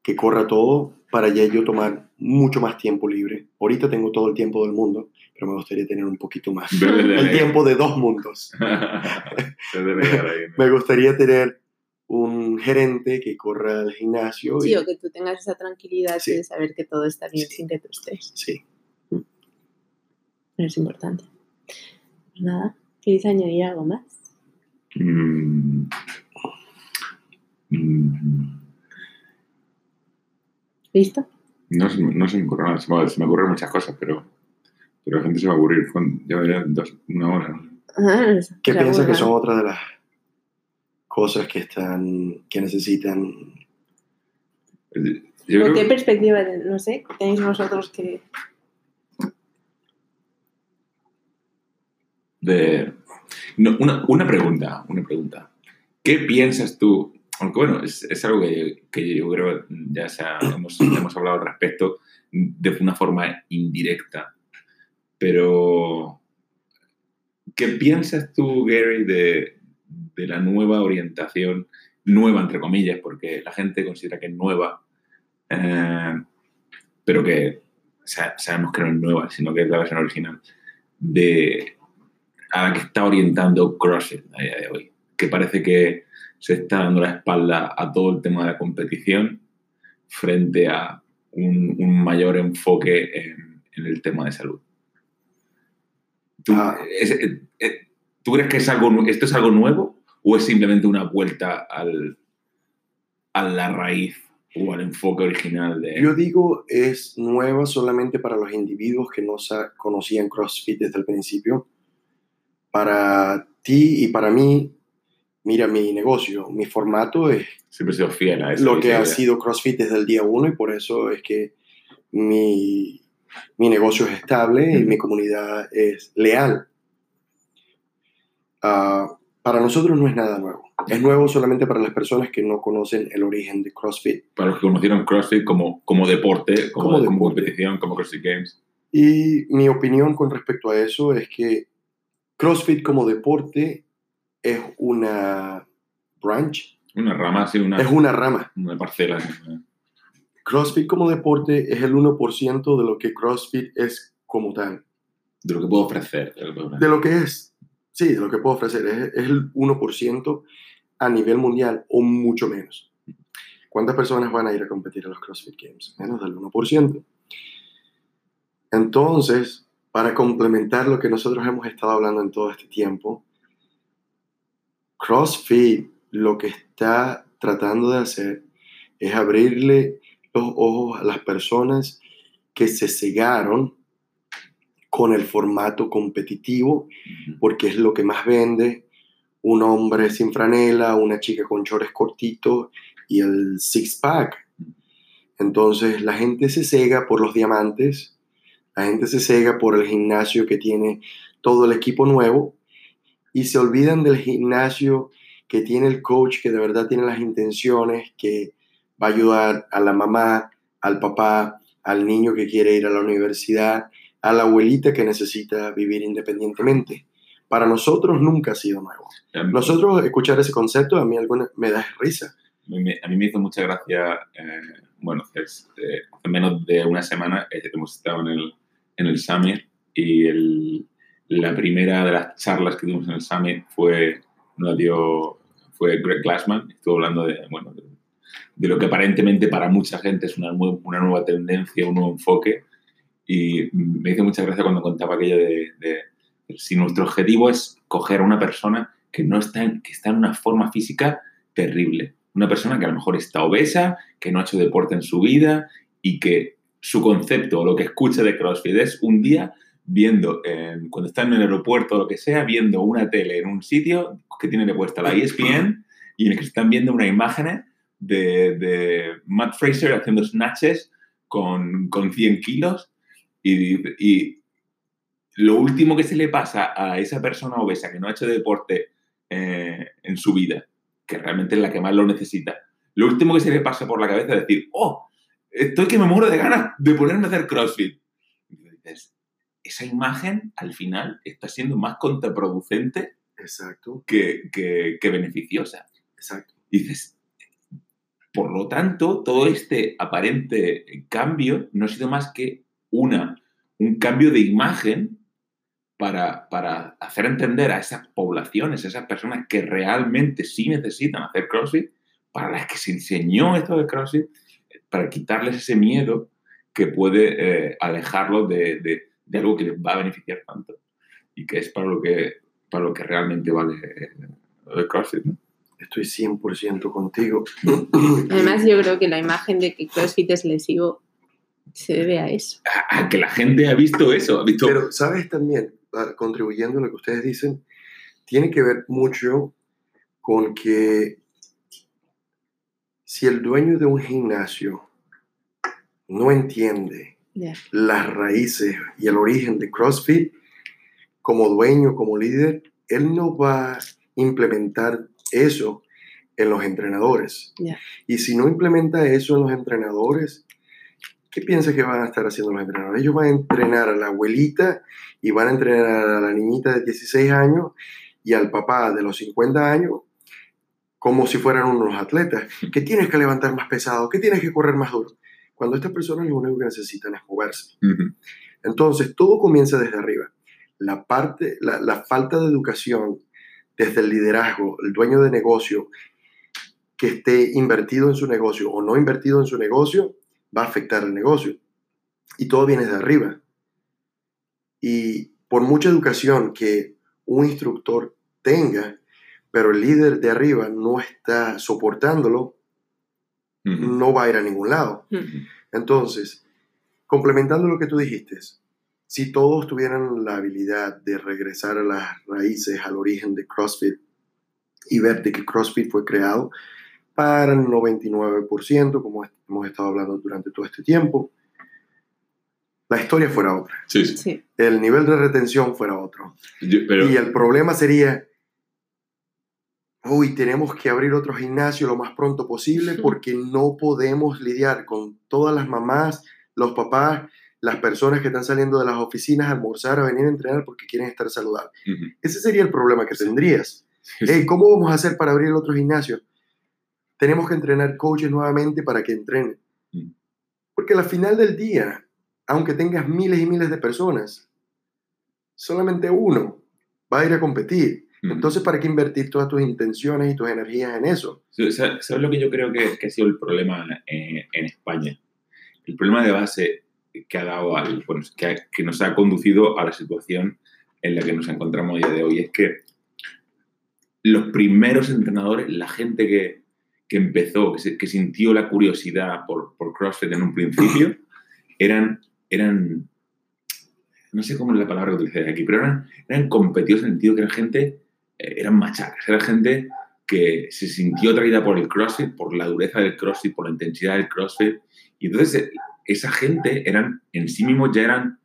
que corra todo, para ya yo tomar mucho más tiempo libre. Ahorita tengo todo el tiempo del mundo, pero me gustaría tener un poquito más. El tiempo de dos mundos. Me gustaría tener un gerente que corra el gimnasio. y- Sí, o que tú tengas esa tranquilidad Sí. de saber que todo está bien sin que tú estés. sí. Es importante. Nada, ¿queréis añadir algo más? Mm. Mm. ¿Listo? No, se me- no se me ocurre nada, se me, se me ocurren muchas cosas, pero, pero la gente se va a aburrir. Con, ya veré dos, una hora. ¿no? Ah, ¿Qué piensas que son otras de las cosas que están, que necesitan? Yo ¿O creo- qué perspectiva, no sé, tenéis vosotros que... una, pregunta, una pregunta. ¿Qué piensas tú? Aunque bueno, es, es algo que, yo creo ya hemos, hemos hablado al respecto de una forma indirecta, pero ¿qué piensas tú, Gary, de, de la nueva orientación, nueva entre comillas, porque la gente considera que es nueva, eh, pero que sa- sabemos que no es nueva, sino que es la versión original, de a la que está orientando CrossFit a día de hoy, que parece que se está dando la espalda a todo el tema de la competición frente a un, un mayor enfoque en, en el tema de salud. ¿Tú, Ah. es- eh, eh, ¿tú crees que es algo, esto es algo nuevo o es simplemente una vuelta al, a la raíz o al enfoque original de... Yo digo es nueva solamente para los individuos que no conocían CrossFit desde el principio. Para ti y para mí, mira mi negocio, mi formato es Siempre he sido fiel a eso. lo que esa ha idea. sido CrossFit desde el día uno y por eso es que mi, mi negocio es estable y Ujú. mi comunidad es leal. Ah, para nosotros no es nada nuevo. Es nuevo solamente para las personas que no conocen el origen de CrossFit. Para los que conocieron CrossFit como, como deporte, como, Como como deporte. competición, como CrossFit Games. Y mi opinión con respecto a eso es que CrossFit como deporte es una branch, Una rama, sí, una, es una rama. una parcela. CrossFit como deporte es el 1% de lo que CrossFit es como tal. De lo que puedo ofrecer. de lo que puedo ofrecer. De lo que es, sí, de lo que puedo ofrecer. Es, es el 1% a nivel mundial o mucho menos. ¿Cuántas personas van a ir a competir a los CrossFit Games? Menos del 1%. Entonces, para complementar lo que nosotros hemos estado hablando en todo este tiempo, CrossFit lo que está tratando de hacer es abrirle los ojos a las personas que se cegaron con el formato competitivo, porque es lo que más vende, un hombre sin franela, una chica con chores cortitos y el six-pack. Entonces la gente se cega por los diamantes, la gente se cega por el gimnasio que tiene todo el equipo nuevo y se olvidan del gimnasio que tiene el coach que de verdad tiene las intenciones, que va a ayudar a la mamá, al papá, al niño que quiere ir a la universidad, a la abuelita que necesita vivir independientemente. Para nosotros nunca ha sido nuevo. Nosotros escuchar ese concepto a mí alguna, me da risa. a mí me- hizo mucha gracia, eh, bueno, eh, hace menos de una semana eh, hemos estado en el, en el Summit y el- la primera de las charlas que tuvimos en el Summit fue, nos dio, fue Greg Glassman, estuvo hablando de, bueno, de, de lo que aparentemente para mucha gente es una, una nueva tendencia, un nuevo enfoque. Y me hizo mucha gracia cuando contaba aquello de, de si nuestro objetivo es coger a una persona que no está en, que está en una forma física terrible, una persona que a lo mejor está obesa, que no ha hecho deporte en su vida y que su concepto o lo que escucha de CrossFit. Es un día viendo, en- cuando está en el aeropuerto o lo que sea, viendo una tele en un sitio que tiene puesta la ESPN y en el que están viendo una imagen de, de Matt Fraser haciendo snatches con, con 100 kilos y, y lo último que se le pasa a esa persona obesa que no ha hecho deporte eh, en su vida, que realmente es la que más lo necesita, lo último que se le pasa por la cabeza es decir, oh, estoy que me muero de ganas de ponerme a hacer CrossFit. Esa imagen al final está siendo más contraproducente Exacto, que, que- que beneficiosa. exacto. Y dices, por lo tanto, todo este aparente cambio no ha sido más que una, un cambio de imagen para, para hacer entender a esas poblaciones, a esas personas que realmente sí necesitan hacer CrossFit, para las que se diseñó esto de CrossFit, para quitarles ese miedo que puede eh, alejarlos de, de- de algo que les va a beneficiar tanto y que es para lo que, para lo que realmente vale eh, el CrossFit. ¿no? Estoy 100% contigo. Además, yo creo que la imagen de que CrossFit es lesivo se debe a eso. a, a que la gente ha visto eso, ha visto... Pero, ¿sabes también? ah, Contribuyendo a lo que ustedes dicen, tiene que ver mucho con que si el dueño de un gimnasio no entiende las raíces y el origen de CrossFit, como dueño, como líder, él no va a implementar eso en los entrenadores. Y si no implementa eso en los entrenadores, ¿qué piensa que van a estar haciendo los entrenadores? Ellos van a entrenar a la abuelita y van a entrenar a la niñita de 16 años y al papá de los 50 años como si fueran unos atletas, que tienes que levantar más pesado, que tienes que correr más duro. Cuando estas personas lo único que necesitan es moverse. Entonces, todo comienza desde arriba. La, parte, la, la falta de educación desde el liderazgo, el dueño de negocio que esté invertido en su negocio o no invertido en su negocio, va a afectar el negocio. Y todo viene de arriba. Y por mucha educación que un instructor tenga, pero el líder de arriba no está soportándolo, No va a ir a ningún lado. Entonces, complementando lo que tú dijiste, si todos tuvieran la habilidad de regresar a las raíces, al origen de CrossFit y ver de que CrossFit fue creado para el 99%, como hemos estado hablando durante todo este tiempo, la historia fuera otra, Sí, sí. Sí. el nivel de retención fuera otro. Yo- pero, Y el problema sería, uy, tenemos que abrir otro gimnasio lo más pronto posible porque no podemos lidiar con todas las mamás, los papás, las personas que están saliendo de las oficinas a almorzar, a venir a entrenar porque quieren estar saludables. Ese sería el problema que tendrías. Hey, ¿Cómo vamos a hacer para abrir el otro gimnasio? Tenemos que entrenar coaches nuevamente para que entrenen. Mm. Porque al final del día, aunque tengas miles y miles de personas, solamente uno va a ir a competir. Entonces, ¿para qué invertir todas tus intenciones y tus energías en eso? ¿Sabes lo que yo creo que, que ha sido el problema en, en España? El problema de base que ha dado al, que, ha- que nos ha conducido a la situación en la que nos encontramos a día de hoy es que los primeros entrenadores, la gente que, que empezó, que, se- que sintió la curiosidad por, por CrossFit en un principio, eran, eran, no sé cómo es la palabra que utilicé aquí, pero eran, eran competidos en el sentido que eran gente, eh, eran machacas, era gente que se sintió atraída por el CrossFit, por la dureza del CrossFit, por la intensidad del CrossFit. Y entonces eh, esa gente eran, en sí mismos ya eran,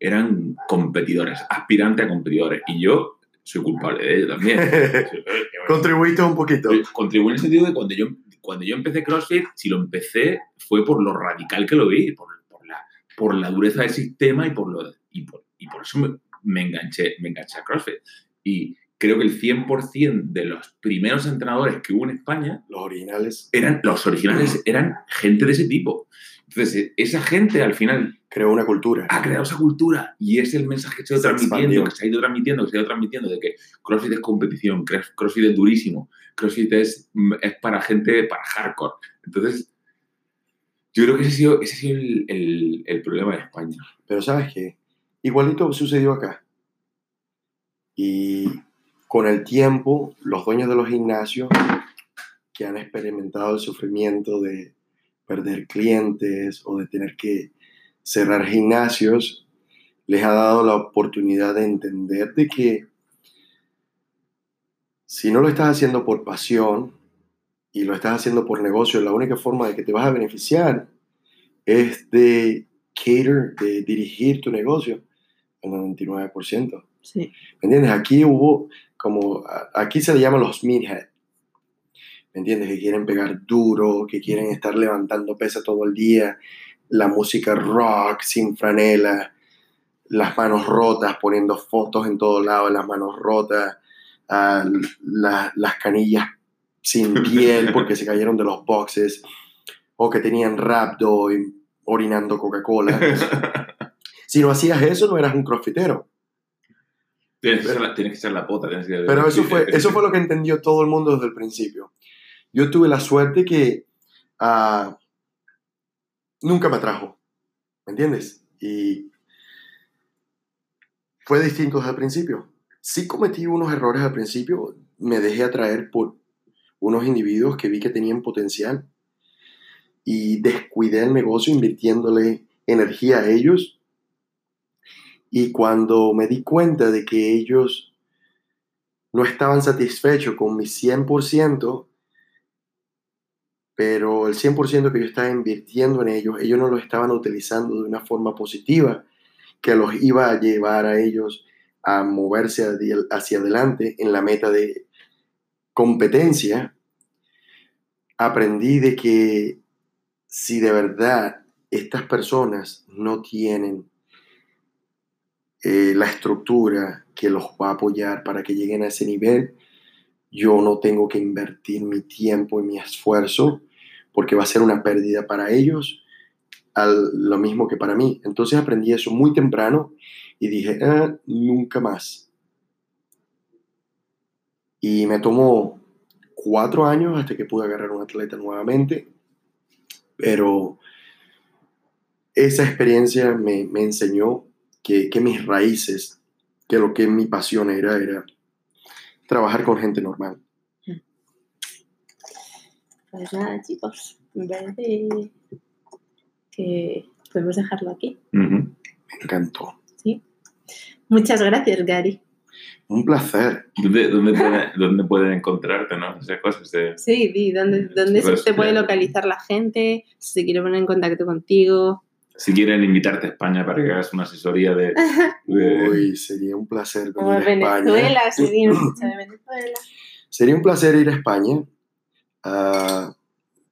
eran competidores, aspirantes a competidores. Y yo soy culpable de ello también. Contribuiste un poquito. Contribuí en el sentido de cuando yo, cuando yo empecé CrossFit, si lo empecé fue por lo radical que lo vi, por, por la, por la dureza del sistema y por, lo, y por, y por eso me, me enganché, me enganché a CrossFit. Y creo que el 100% de los primeros entrenadores que hubo en España Los originales eran los originales, eran gente de ese tipo. Entonces, esa gente al final creó una cultura. ha creado esa cultura y es el mensaje que se ha ido transmitiendo, que se ha ido transmitiendo, que se ha ido transmitiendo de que CrossFit es competición, Cross- CrossFit es durísimo, CrossFit es, es para gente, para hardcore. Entonces, yo creo que ese ha sido, ese ha sido el, el- el problema de España. Pero ¿sabes qué? Igualito sucedió acá. Y con el tiempo, los dueños de los gimnasios que han experimentado el sufrimiento de perder clientes o de tener que cerrar gimnasios, les ha dado la oportunidad de entender de que si no lo estás haciendo por pasión y lo estás haciendo por negocio, la única forma de que te vas a beneficiar es de cater, de dirigir tu negocio al 99%. Sí. ¿Me entiendes? Aquí hubo como, aquí se le llaman los meathead. ¿Me entiendes? Que quieren pegar duro, que quieren estar levantando pesa todo el día, la música rock sin franela, las manos rotas, poniendo fotos en todos lados, las manos rotas, la- las canillas sin piel porque se cayeron de los boxes, o que tenían rhabdo y orinando Coca-Cola. Si no hacías eso, no eras un crossfitero. Tienes, que ser la, tienes que ser la pota. Tienes que, Pero eso fue, eso fue lo que entendió todo el mundo desde el principio. Yo tuve la suerte que ah, nunca me atrajo, ¿me entiendes? Y fue distinto desde el principio. Sí cometí unos errores al principio, me dejé atraer por unos individuos que vi que tenían potencial y descuidé el negocio invirtiéndole energía a ellos. Y cuando me di cuenta de que ellos no estaban satisfechos con mi 100%, pero el 100% que yo estaba invirtiendo en ellos, ellos no lo estaban utilizando de una forma positiva que los iba a llevar a ellos a moverse hacia adelante en la meta de competencia, aprendí de que si de verdad estas personas no tienen eh, la estructura que los va a apoyar para que lleguen a ese nivel, yo no tengo que invertir mi tiempo y mi esfuerzo porque va a ser una pérdida para ellos al- lo mismo que para mí. Entonces aprendí eso muy temprano y dije, "Ah, nunca más. Y me tomó cuatro años hasta que pude agarrar un atleta nuevamente, pero esa experiencia me, me enseñó que, que mis raíces, que lo que mi pasión era, era trabajar con gente normal. Pues nada, chicos, me parece que podemos dejarlo aquí. Me encantó. ¿sí? Muchas gracias, Gary. Un placer. ¿Dónde, dónde, puede- dónde pueden encontrarte, no? Esas cosas de... Sí, di, ¿dónde, dónde se te puede localizar la gente? Si se quiere poner en contacto contigo. Si quieren invitarte a España para que hagas una asesoría de... de- Uy, sería un placer Como España. Venezuela, si viene mucho de Venezuela. Sería un placer ir a España. Ah,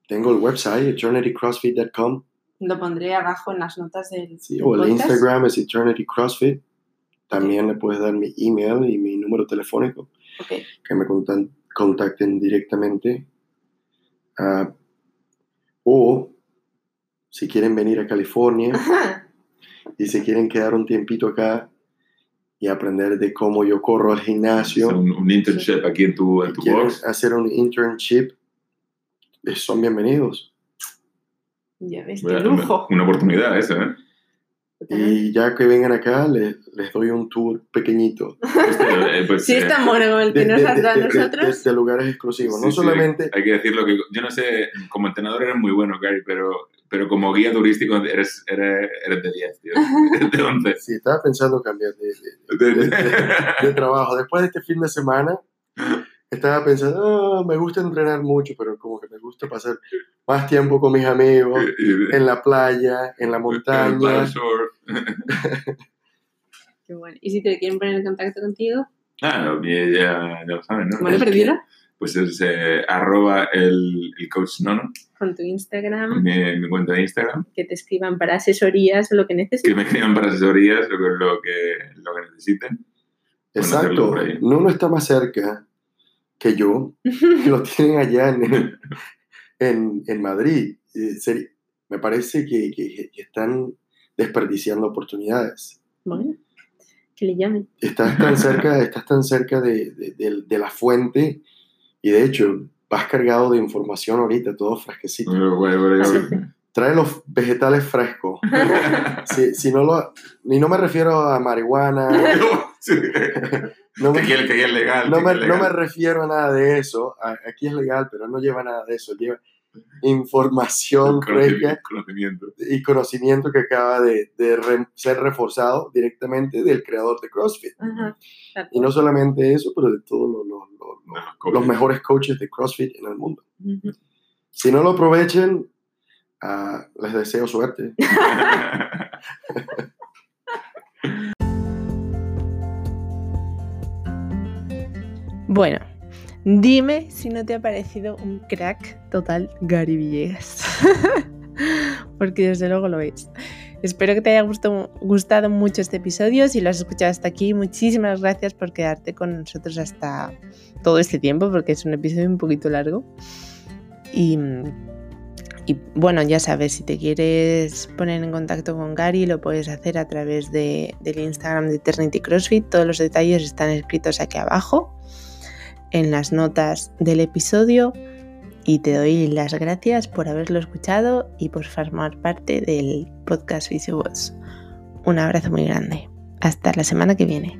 tengo el website, eternitycrossfit.com, Lo pondré abajo en las notas del, sí, o el. Instagram es eternitycrossfit. También le puedes dar mi email y mi número telefónico, Ok. que me contacten directamente. Ah, o si quieren venir a California y se quieren quedar un tiempito acá y aprender de cómo yo corro al gimnasio. un, un internship aquí en tu, en tu quieren box. hacer un internship, eh, son bienvenidos. Ya ves, qué Una, lujo. una oportunidad esa, ¿eh? Y ya que vengan acá, les, les doy un tour pequeñito Este, eh, pues, Si eh, es tan bueno como el que de, nos has dado a de- de- nosotros. de lugares exclusivos. sí, no sí, solamente, Hay que decirlo que... Yo no sé, como entrenador eres muy bueno, Gary, pero, pero como guía turístico eres, eres, eres de 10, tío. De 11. si estaba pensando cambiar de, de- De- de- de trabajo. Después de este fin de semana, estaba pensando, "Ah, me gusta entrenar mucho, pero como que me gusta pasar más tiempo con mis amigos, en la playa, en la el montaña. Qué bueno. Y si te quieren poner en contacto contigo, Ah, ya, ya, ya lo saben, ¿no? ¿cómo le perdieron? Pues es eh, arroba el, el coach nono, Con tu Instagram, mi, mi cuenta de Instagram, que te escriban para asesorías o lo que que necesites. me escriban para asesorías lo, que- lo, que, lo que necesiten. Exacto. Nuno está más cerca que yo, que lo tienen allá en, en, en Madrid. Me parece que, que- que están desperdiciando oportunidades. Bueno, que le llamen. Estás tan cerca, estás tan cerca de, de- de- de la fuente y de hecho vas cargado de información ahorita, todo fresquecito. Bueno, bueno, bueno, Así bueno. Trae los vegetales frescos. Si, si no lo, y no me refiero a marihuana, no me, que es legal. no no refiero a nada de eso. Aquí es legal, pero no lleva nada de eso. Lleva información fresca Conocimiento. y conocimiento que acaba de, de re- ser reforzado directamente del creador de CrossFit. Y no solamente eso, pero de todos los, mejores coaches de CrossFit en el mundo. Si no lo aprovechen, ah, les deseo suerte. Bueno, dime si no te ha parecido un crack total Gary Villegas. Porque desde luego lo es. Espero que te haya gustado, mucho este episodio. Si lo has escuchado hasta aquí, muchísimas gracias por quedarte con nosotros hasta todo este tiempo, porque es un episodio un poquito largo. Y, y, bueno, ya sabes, si te quieres poner en contacto con Gary, lo puedes hacer a través de, del Instagram de Eternity CrossFit. Todos los detalles están escritos aquí abajo en las notas del episodio y te doy las gracias por haberlo escuchado y por formar parte del podcast Visibots. Un abrazo muy grande. Hasta la semana que viene.